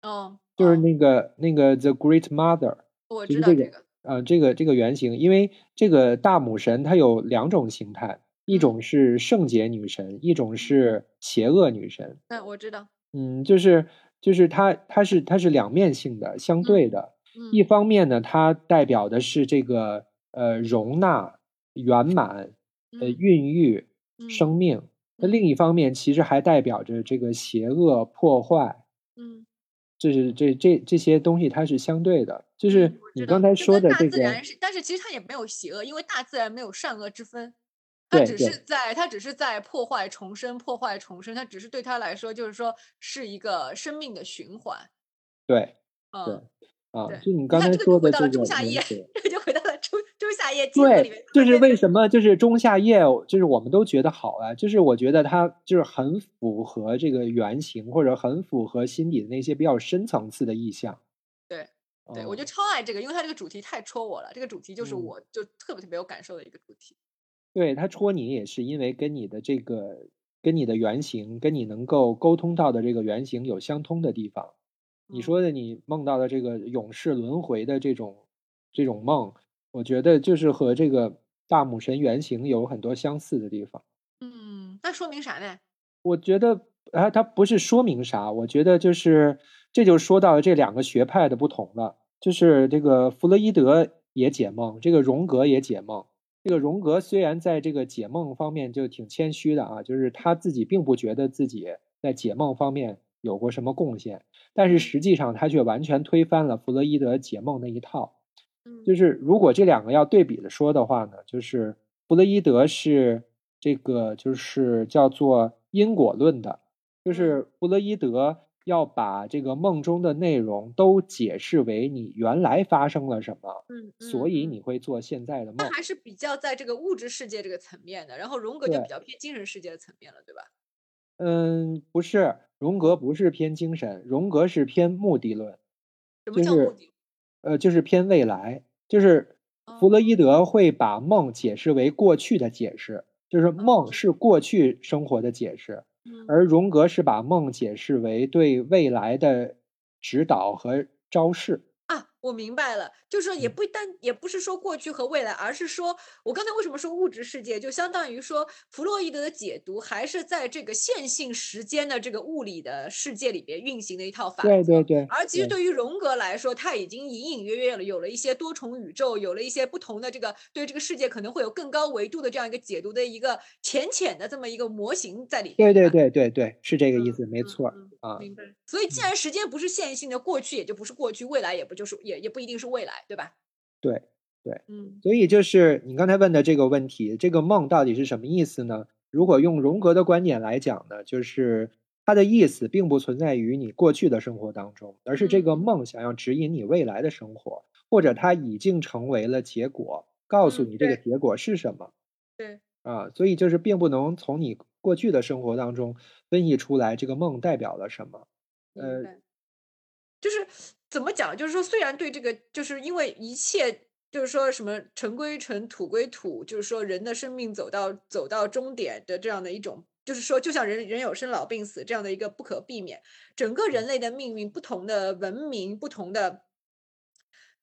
哦。就是那个那个 The Great Mother，我知道这个，呃，这个这个原型，因为这个大母神它有两种形态，一种是圣洁女神，一种是邪恶女神。嗯，我知道。嗯，就是就是它它是它是两面性的，相对的。一方面呢，它代表的是这个呃容纳、圆满、呃孕育生命；那另一方面，其实还代表着这个邪恶、破坏。嗯。这是这这这些东西，它是相对的，就是你刚才说的这个。但是其实它也没有邪恶，因为大自然没有善恶之分，它只是在它只是在破坏重生，破坏重生，它只是对它来说就是说是一个生命的循环。对，嗯。啊，就你刚才说的这个，就回到了中中夏夜记里面。就是为什么就是中夏夜，就是我们都觉得好啊，就是我觉得它就是很符合这个原型，或者很符合心底的那些比较深层次的意象。对，对我就超爱这个，因为它这个主题太戳我了。这个主题就是我就特别特别有感受的一个主题。对它戳你，也是因为跟你的这个跟你的原型，跟你能够沟通到的这个原型有相通的地方。你说的，你梦到的这个永世轮回的这种这种梦，我觉得就是和这个大母神原型有很多相似的地方。嗯，那说明啥呢？我觉得啊，它不是说明啥，我觉得就是这就说到这两个学派的不同了。就是这个弗洛伊德也解梦，这个荣格也解梦。这个荣格虽然在这个解梦方面就挺谦虚的啊，就是他自己并不觉得自己在解梦方面有过什么贡献。但是实际上，他却完全推翻了弗洛伊德解梦那一套。就是如果这两个要对比的说的话呢，就是弗洛伊德是这个就是叫做因果论的，就是弗洛伊德要把这个梦中的内容都解释为你原来发生了什么，嗯，所以你会做现在的梦。还是比较在这个物质世界这个层面的，然后荣格就比较偏精神世界的层面了，对吧？嗯，不是。荣格不是偏精神，荣格是偏目的论。什么叫目的？呃，就是偏未来。就是弗洛伊德会把梦解释为过去的解释，就是梦是过去生活的解释。而荣格是把梦解释为对未来的指导和昭示。啊，我明白了，就是说也不单也不是说过去和未来，而是说我刚才为什么说物质世界，就相当于说弗洛伊德的解读还是在这个线性时间的这个物理的世界里边运行的一套法则。对对对。而其实对于荣格来说，他已经隐隐约约了有了一些多重宇宙，有了一些不同的这个对这个世界可能会有更高维度的这样一个解读的一个浅浅的这么一个模型在里。对对对对对，是这个意思，没错啊。明白。所以既然时间不是线性的，过去也就不是过去，未来也不就是。也也不一定是未来，对吧？对对，嗯，所以就是你刚才问的这个问题，这个梦到底是什么意思呢？如果用荣格的观点来讲呢，就是它的意思并不存在于你过去的生活当中，而是这个梦想要指引你未来的生活，或者它已经成为了结果，告诉你这个结果是什么。对啊，所以就是并不能从你过去的生活当中分析出来这个梦代表了什么。呃，就是。怎么讲？就是说，虽然对这个，就是因为一切，就是说什么尘归尘，土归土，就是说人的生命走到走到终点的这样的一种，就是说，就像人人有生老病死这样的一个不可避免，整个人类的命运，不同的文明，不同的，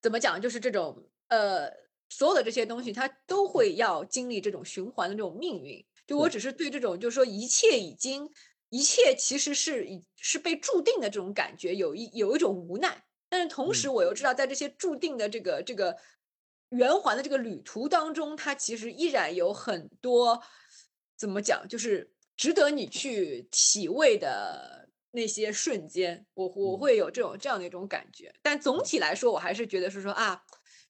怎么讲？就是这种呃，所有的这些东西，它都会要经历这种循环的这种命运。就我只是对这种，就是说一切已经，一切其实是已是被注定的这种感觉，有一有一种无奈。但是同时，我又知道，在这些注定的这个这个圆环的这个旅途当中，它其实依然有很多怎么讲，就是值得你去体味的那些瞬间。我我会有这种这样的一种感觉。但总体来说，我还是觉得是说啊，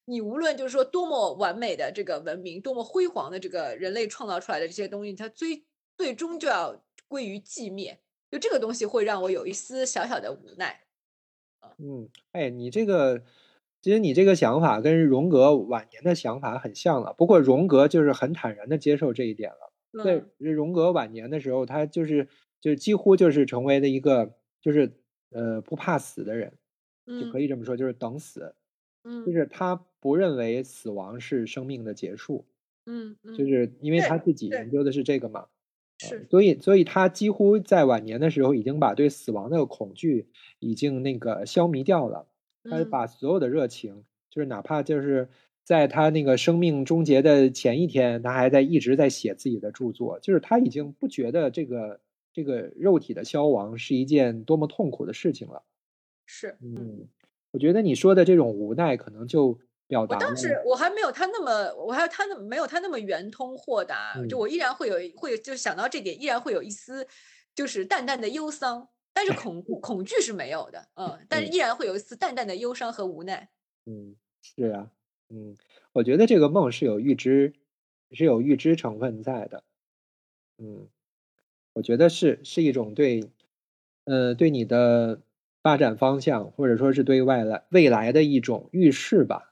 你无论就是说多么完美的这个文明，多么辉煌的这个人类创造出来的这些东西，它最最终就要归于寂灭。就这个东西会让我有一丝小小的无奈。嗯，哎，你这个，其实你这个想法跟荣格晚年的想法很像了。不过荣格就是很坦然的接受这一点了。在荣格晚年的时候，他就是就几乎就是成为了一个就是呃不怕死的人，就可以这么说，就是等死。嗯，就是他不认为死亡是生命的结束。嗯，就是因为他自己研究的是这个嘛。是，所以，所以他几乎在晚年的时候，已经把对死亡的恐惧已经那个消弭掉了。他把所有的热情，就是哪怕就是在他那个生命终结的前一天，他还在一直在写自己的著作。就是他已经不觉得这个这个肉体的消亡是一件多么痛苦的事情了。是，嗯，我觉得你说的这种无奈，可能就。我当时我还没有他那么，我还有他那没有他那么圆通豁达，就我依然会有会就想到这点，依然会有一丝就是淡淡的忧伤，但是恐 恐惧是没有的，嗯，但是依然会有一丝淡淡的忧伤和无奈。嗯，是啊，嗯，我觉得这个梦是有预知，是有预知成分在的，嗯，我觉得是是一种对，呃，对你的发展方向，或者说是对外来未来的一种预示吧。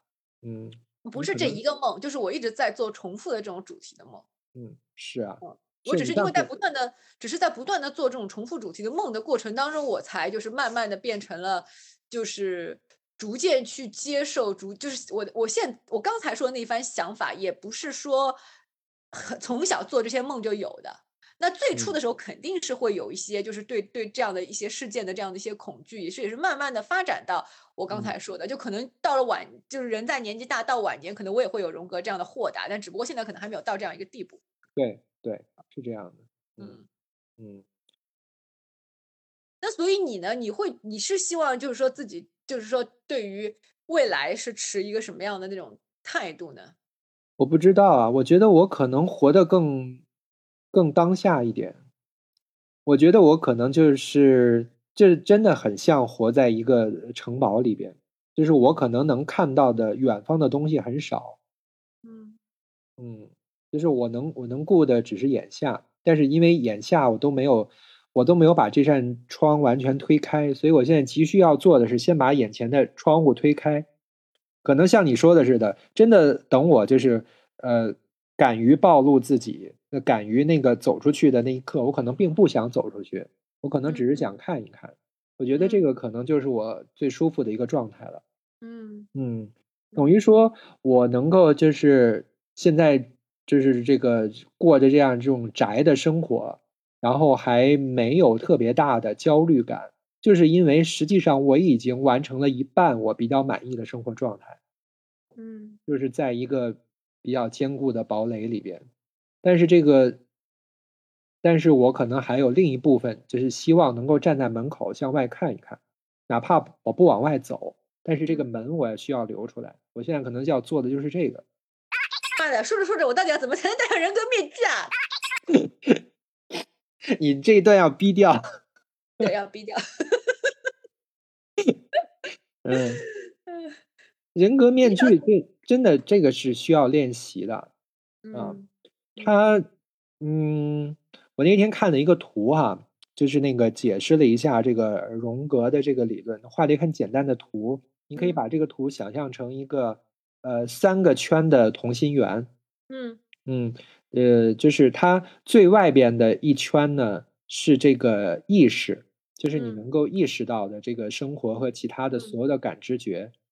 嗯，不是这一个梦，就是我一直在做重复的这种主题的梦。嗯，是啊，我只是因为在不断的，只是在不断的做这种重复主题的梦的过程当中，我才就是慢慢的变成了，就是逐渐去接受，逐就是我我现我刚才说的那一番想法，也不是说从小做这些梦就有的。那最初的时候肯定是会有一些，就是对对这样的一些事件的这样的一些恐惧，也是也是慢慢的发展到我刚才说的，就可能到了晚，就是人在年纪大到晚年，可能我也会有荣格这样的豁达，但只不过现在可能还没有到这样一个地步。对对，是这样的。嗯嗯。那所以你呢？你会你是希望就是说自己就是说对于未来是持一个什么样的那种态度呢？我不知道啊，我觉得我可能活得更。更当下一点，我觉得我可能就是，这真的很像活在一个城堡里边，就是我可能能看到的远方的东西很少，嗯。嗯，就是我能我能顾的只是眼下，但是因为眼下我都没有，我都没有把这扇窗完全推开，所以我现在急需要做的是先把眼前的窗户推开，可能像你说的似的，真的等我就是呃。敢于暴露自己，那敢于那个走出去的那一刻，我可能并不想走出去，我可能只是想看一看。我觉得这个可能就是我最舒服的一个状态了。嗯嗯，等于说我能够就是现在就是这个过着这样这种宅的生活，然后还没有特别大的焦虑感，就是因为实际上我已经完成了一半我比较满意的生活状态，嗯就是在一个比较坚固的堡垒里边，但是这个，但是我可能还有另一部分，就是希望能够站在门口向外看一看，哪怕我不往外走，但是这个门我也需要留出来。我现在可能要做的就是这个。妈的，说着说着，我到底要怎么 才能戴上人格面具啊？你这一段要逼掉。对，要逼掉。嗯，人格面具这真的这个是需要练习的啊。嗯他，嗯，我那天看了一个图哈，就是那个解释了一下这个荣格的这个理论，画了一个很简单的图。你可以嗯把这个图想象成一个呃三个圈的同心圆。嗯嗯，呃，就是它最外边的一圈呢是这个意识，就是你嗯能够意识到的这个生活和其他的嗯所有的感知觉。嗯，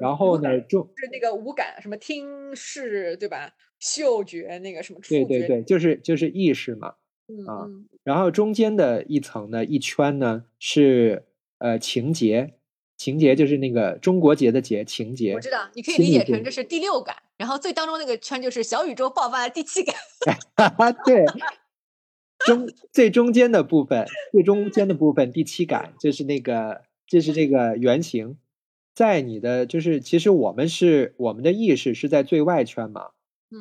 然后呢，就是那个五感，什么听视对吧？嗅觉那个什么触觉，对对对，就是就是意识嘛。嗯啊嗯然后中间的一层呢，一圈呢是呃情节，情节就是那个中国结的结，情节。我知道，你可以理解成这是第六感，然后最当中那个圈就是小宇宙爆发的第七感。对，中最中间的部分，最中间的部分，第七感就是那个，就是这个原型，在你的就是其实我们是我们的意识是在最外圈嘛，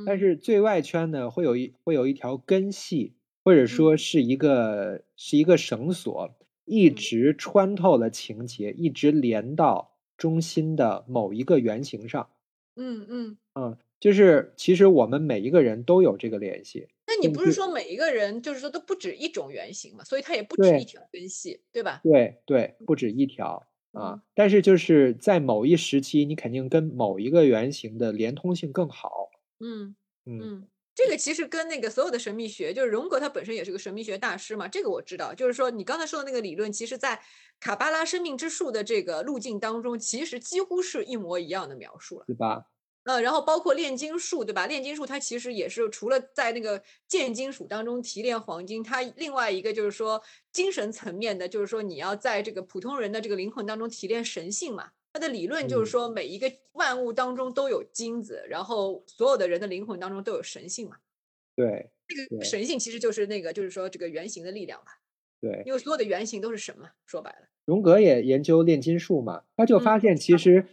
但嗯是最外圈呢会有一会有一条根系，或者说嗯是一个是一个绳索，一嗯直穿透了情节，一直连到中心的某一个原型上。嗯嗯，嗯，就是其实我们每一个人都有这个联系。那你不是说每一个人就是说都不止一种原型嘛？所以它也不止一条根系，对吧？对对，不止一条啊嗯，但是就是在某一时期，你肯定跟某一个原型的连通性更好。嗯嗯嗯，这个其实跟那个所有的神秘学，就是荣格他本身也是个神秘学大师嘛，这个我知道。就是说你刚才说的那个理论，其实在卡巴拉生命之树的这个路径当中，其实几乎是一模一样的描述了。对吧？呃，然后包括炼金术，对吧？炼金术它其实也是除了在那个贱金属当中提炼黄金，它另外一个就是说精神层面的，就是说你要在这个普通人的这个灵魂当中提炼神性嘛。它的理论就是嗯说每一个万物当中都有金子，然后所有的人的灵魂当中都有神性嘛。对这个神性其实就是那个就是说这个原型的力量吧，对，因为所有的原型都是神嘛，说白了。荣格也研究炼金术嘛，他就发嗯现其实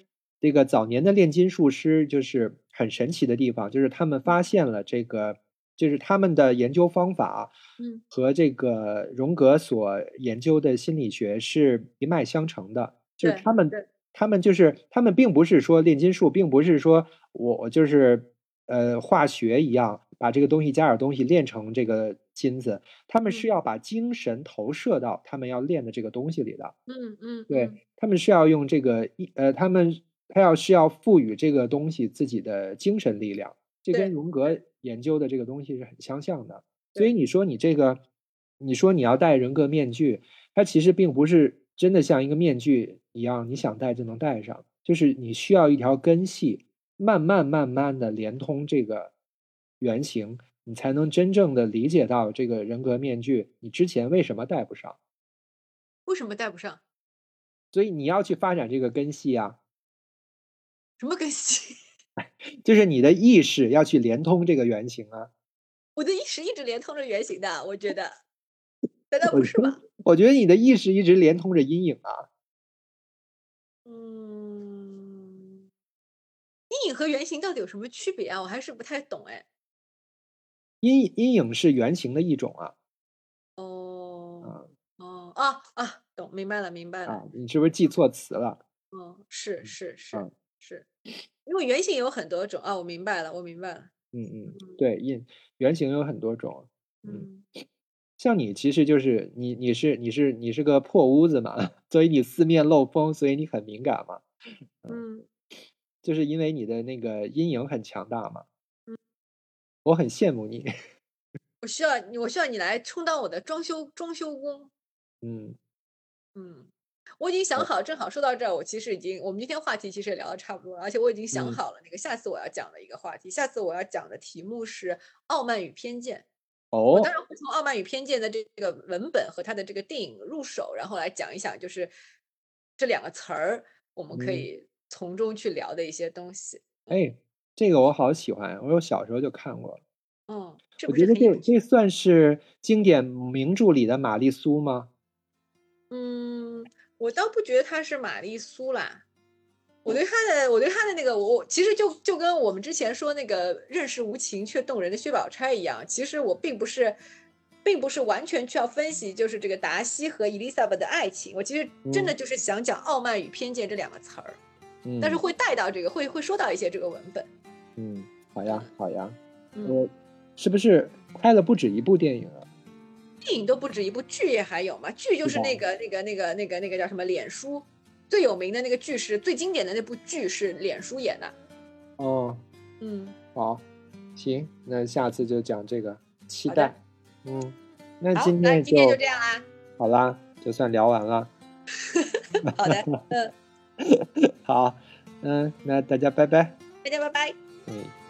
这个早年的炼金术师就是很神奇的地方，就是他们发现了这个，就是他们的研究方法嗯。和这个荣格所研究的心理学是一脉相承的，就是他们他们就是他们并不是说炼金术，并不是说我我就是呃化学一样把这个东西加点东西炼成这个金子，他们是嗯要把精神投射到他们要炼的这个东西里的。嗯嗯，对嗯。他们是要用这个一呃，他们他要是要赋予这个东西自己的精神力量，这跟荣格研究的这个东西是很相像的。所以你说你这个，你说你要戴人格面具，它其实并不是真的像一个面具一样，你想戴就能戴上，就是你需要一条根系，慢慢慢慢的连通这个原型，你才能真正的理解到这个人格面具，你之前为什么戴不上。为什么戴不上？所以你要去发展这个根系啊，什么更新？就是你的意识要去连通这个原型啊。我的意识一直连通着原型的，我觉得，难道不是吗？我觉得你的意识一直连通着阴影啊。嗯，阴影和原型到底有什么区别啊？我还是不太懂哎。阴阴影是原型的一种啊哦啊哦啊啊，懂，明白了，明白了。啊！你是不是记错词了？嗯，是是是嗯是，因为原型有很多种啊，我明白了，我明白了。嗯嗯，对，阴原型有很多种。嗯像你其实就是你你是你是你是个破屋子嘛，所以你四面漏风，所以你很敏感嘛，嗯就是因为你的那个阴影很强大嘛。嗯我很羡慕你。我需要你，我需要你来充当我的装修装修工。嗯嗯，我已经想好，正好说到这儿，我其实已经，我们今天话题其实也聊的差不多了，而且我已经想嗯好了那个下次我要讲的一个话题。下次我要讲的题目是傲慢与偏见。哦我哦当然会从《傲慢与偏见》的这个文本和它的这个电影入手，然后来讲一讲，就是这两个词儿，我们可嗯以从中去聊的一些东西。哎，这个我好喜欢，我有小时候就看过。嗯，是我觉得这这算是经典名著里的玛丽苏吗？嗯，我倒不觉得她是玛丽苏啦。我对她的，我对她的那个，我其实就就跟我们之前说那个认识无情却动人的薛宝钗一样，其实我并不是，并不是完全去要分析，就是这个达西和伊丽莎白的爱情。我其实真的嗯就是想讲傲慢与偏见这两个词儿，嗯，但是会带到这个，会会说到一些这个文本。嗯，好呀，好呀。嗯，我是不是拍了不止一部电影啊？电影都不止一部，剧也还有嘛，剧就是那个那个那个那个那个叫什么脸书。最有名的那个剧是最经典的那部剧是脸书演的，哦，嗯，好，行，那下次就讲这个，期待。嗯，那，今天那今天就这样啦。好啦，就算聊完了。好的，嗯，好，嗯，那大家拜拜。大家拜拜。嗯。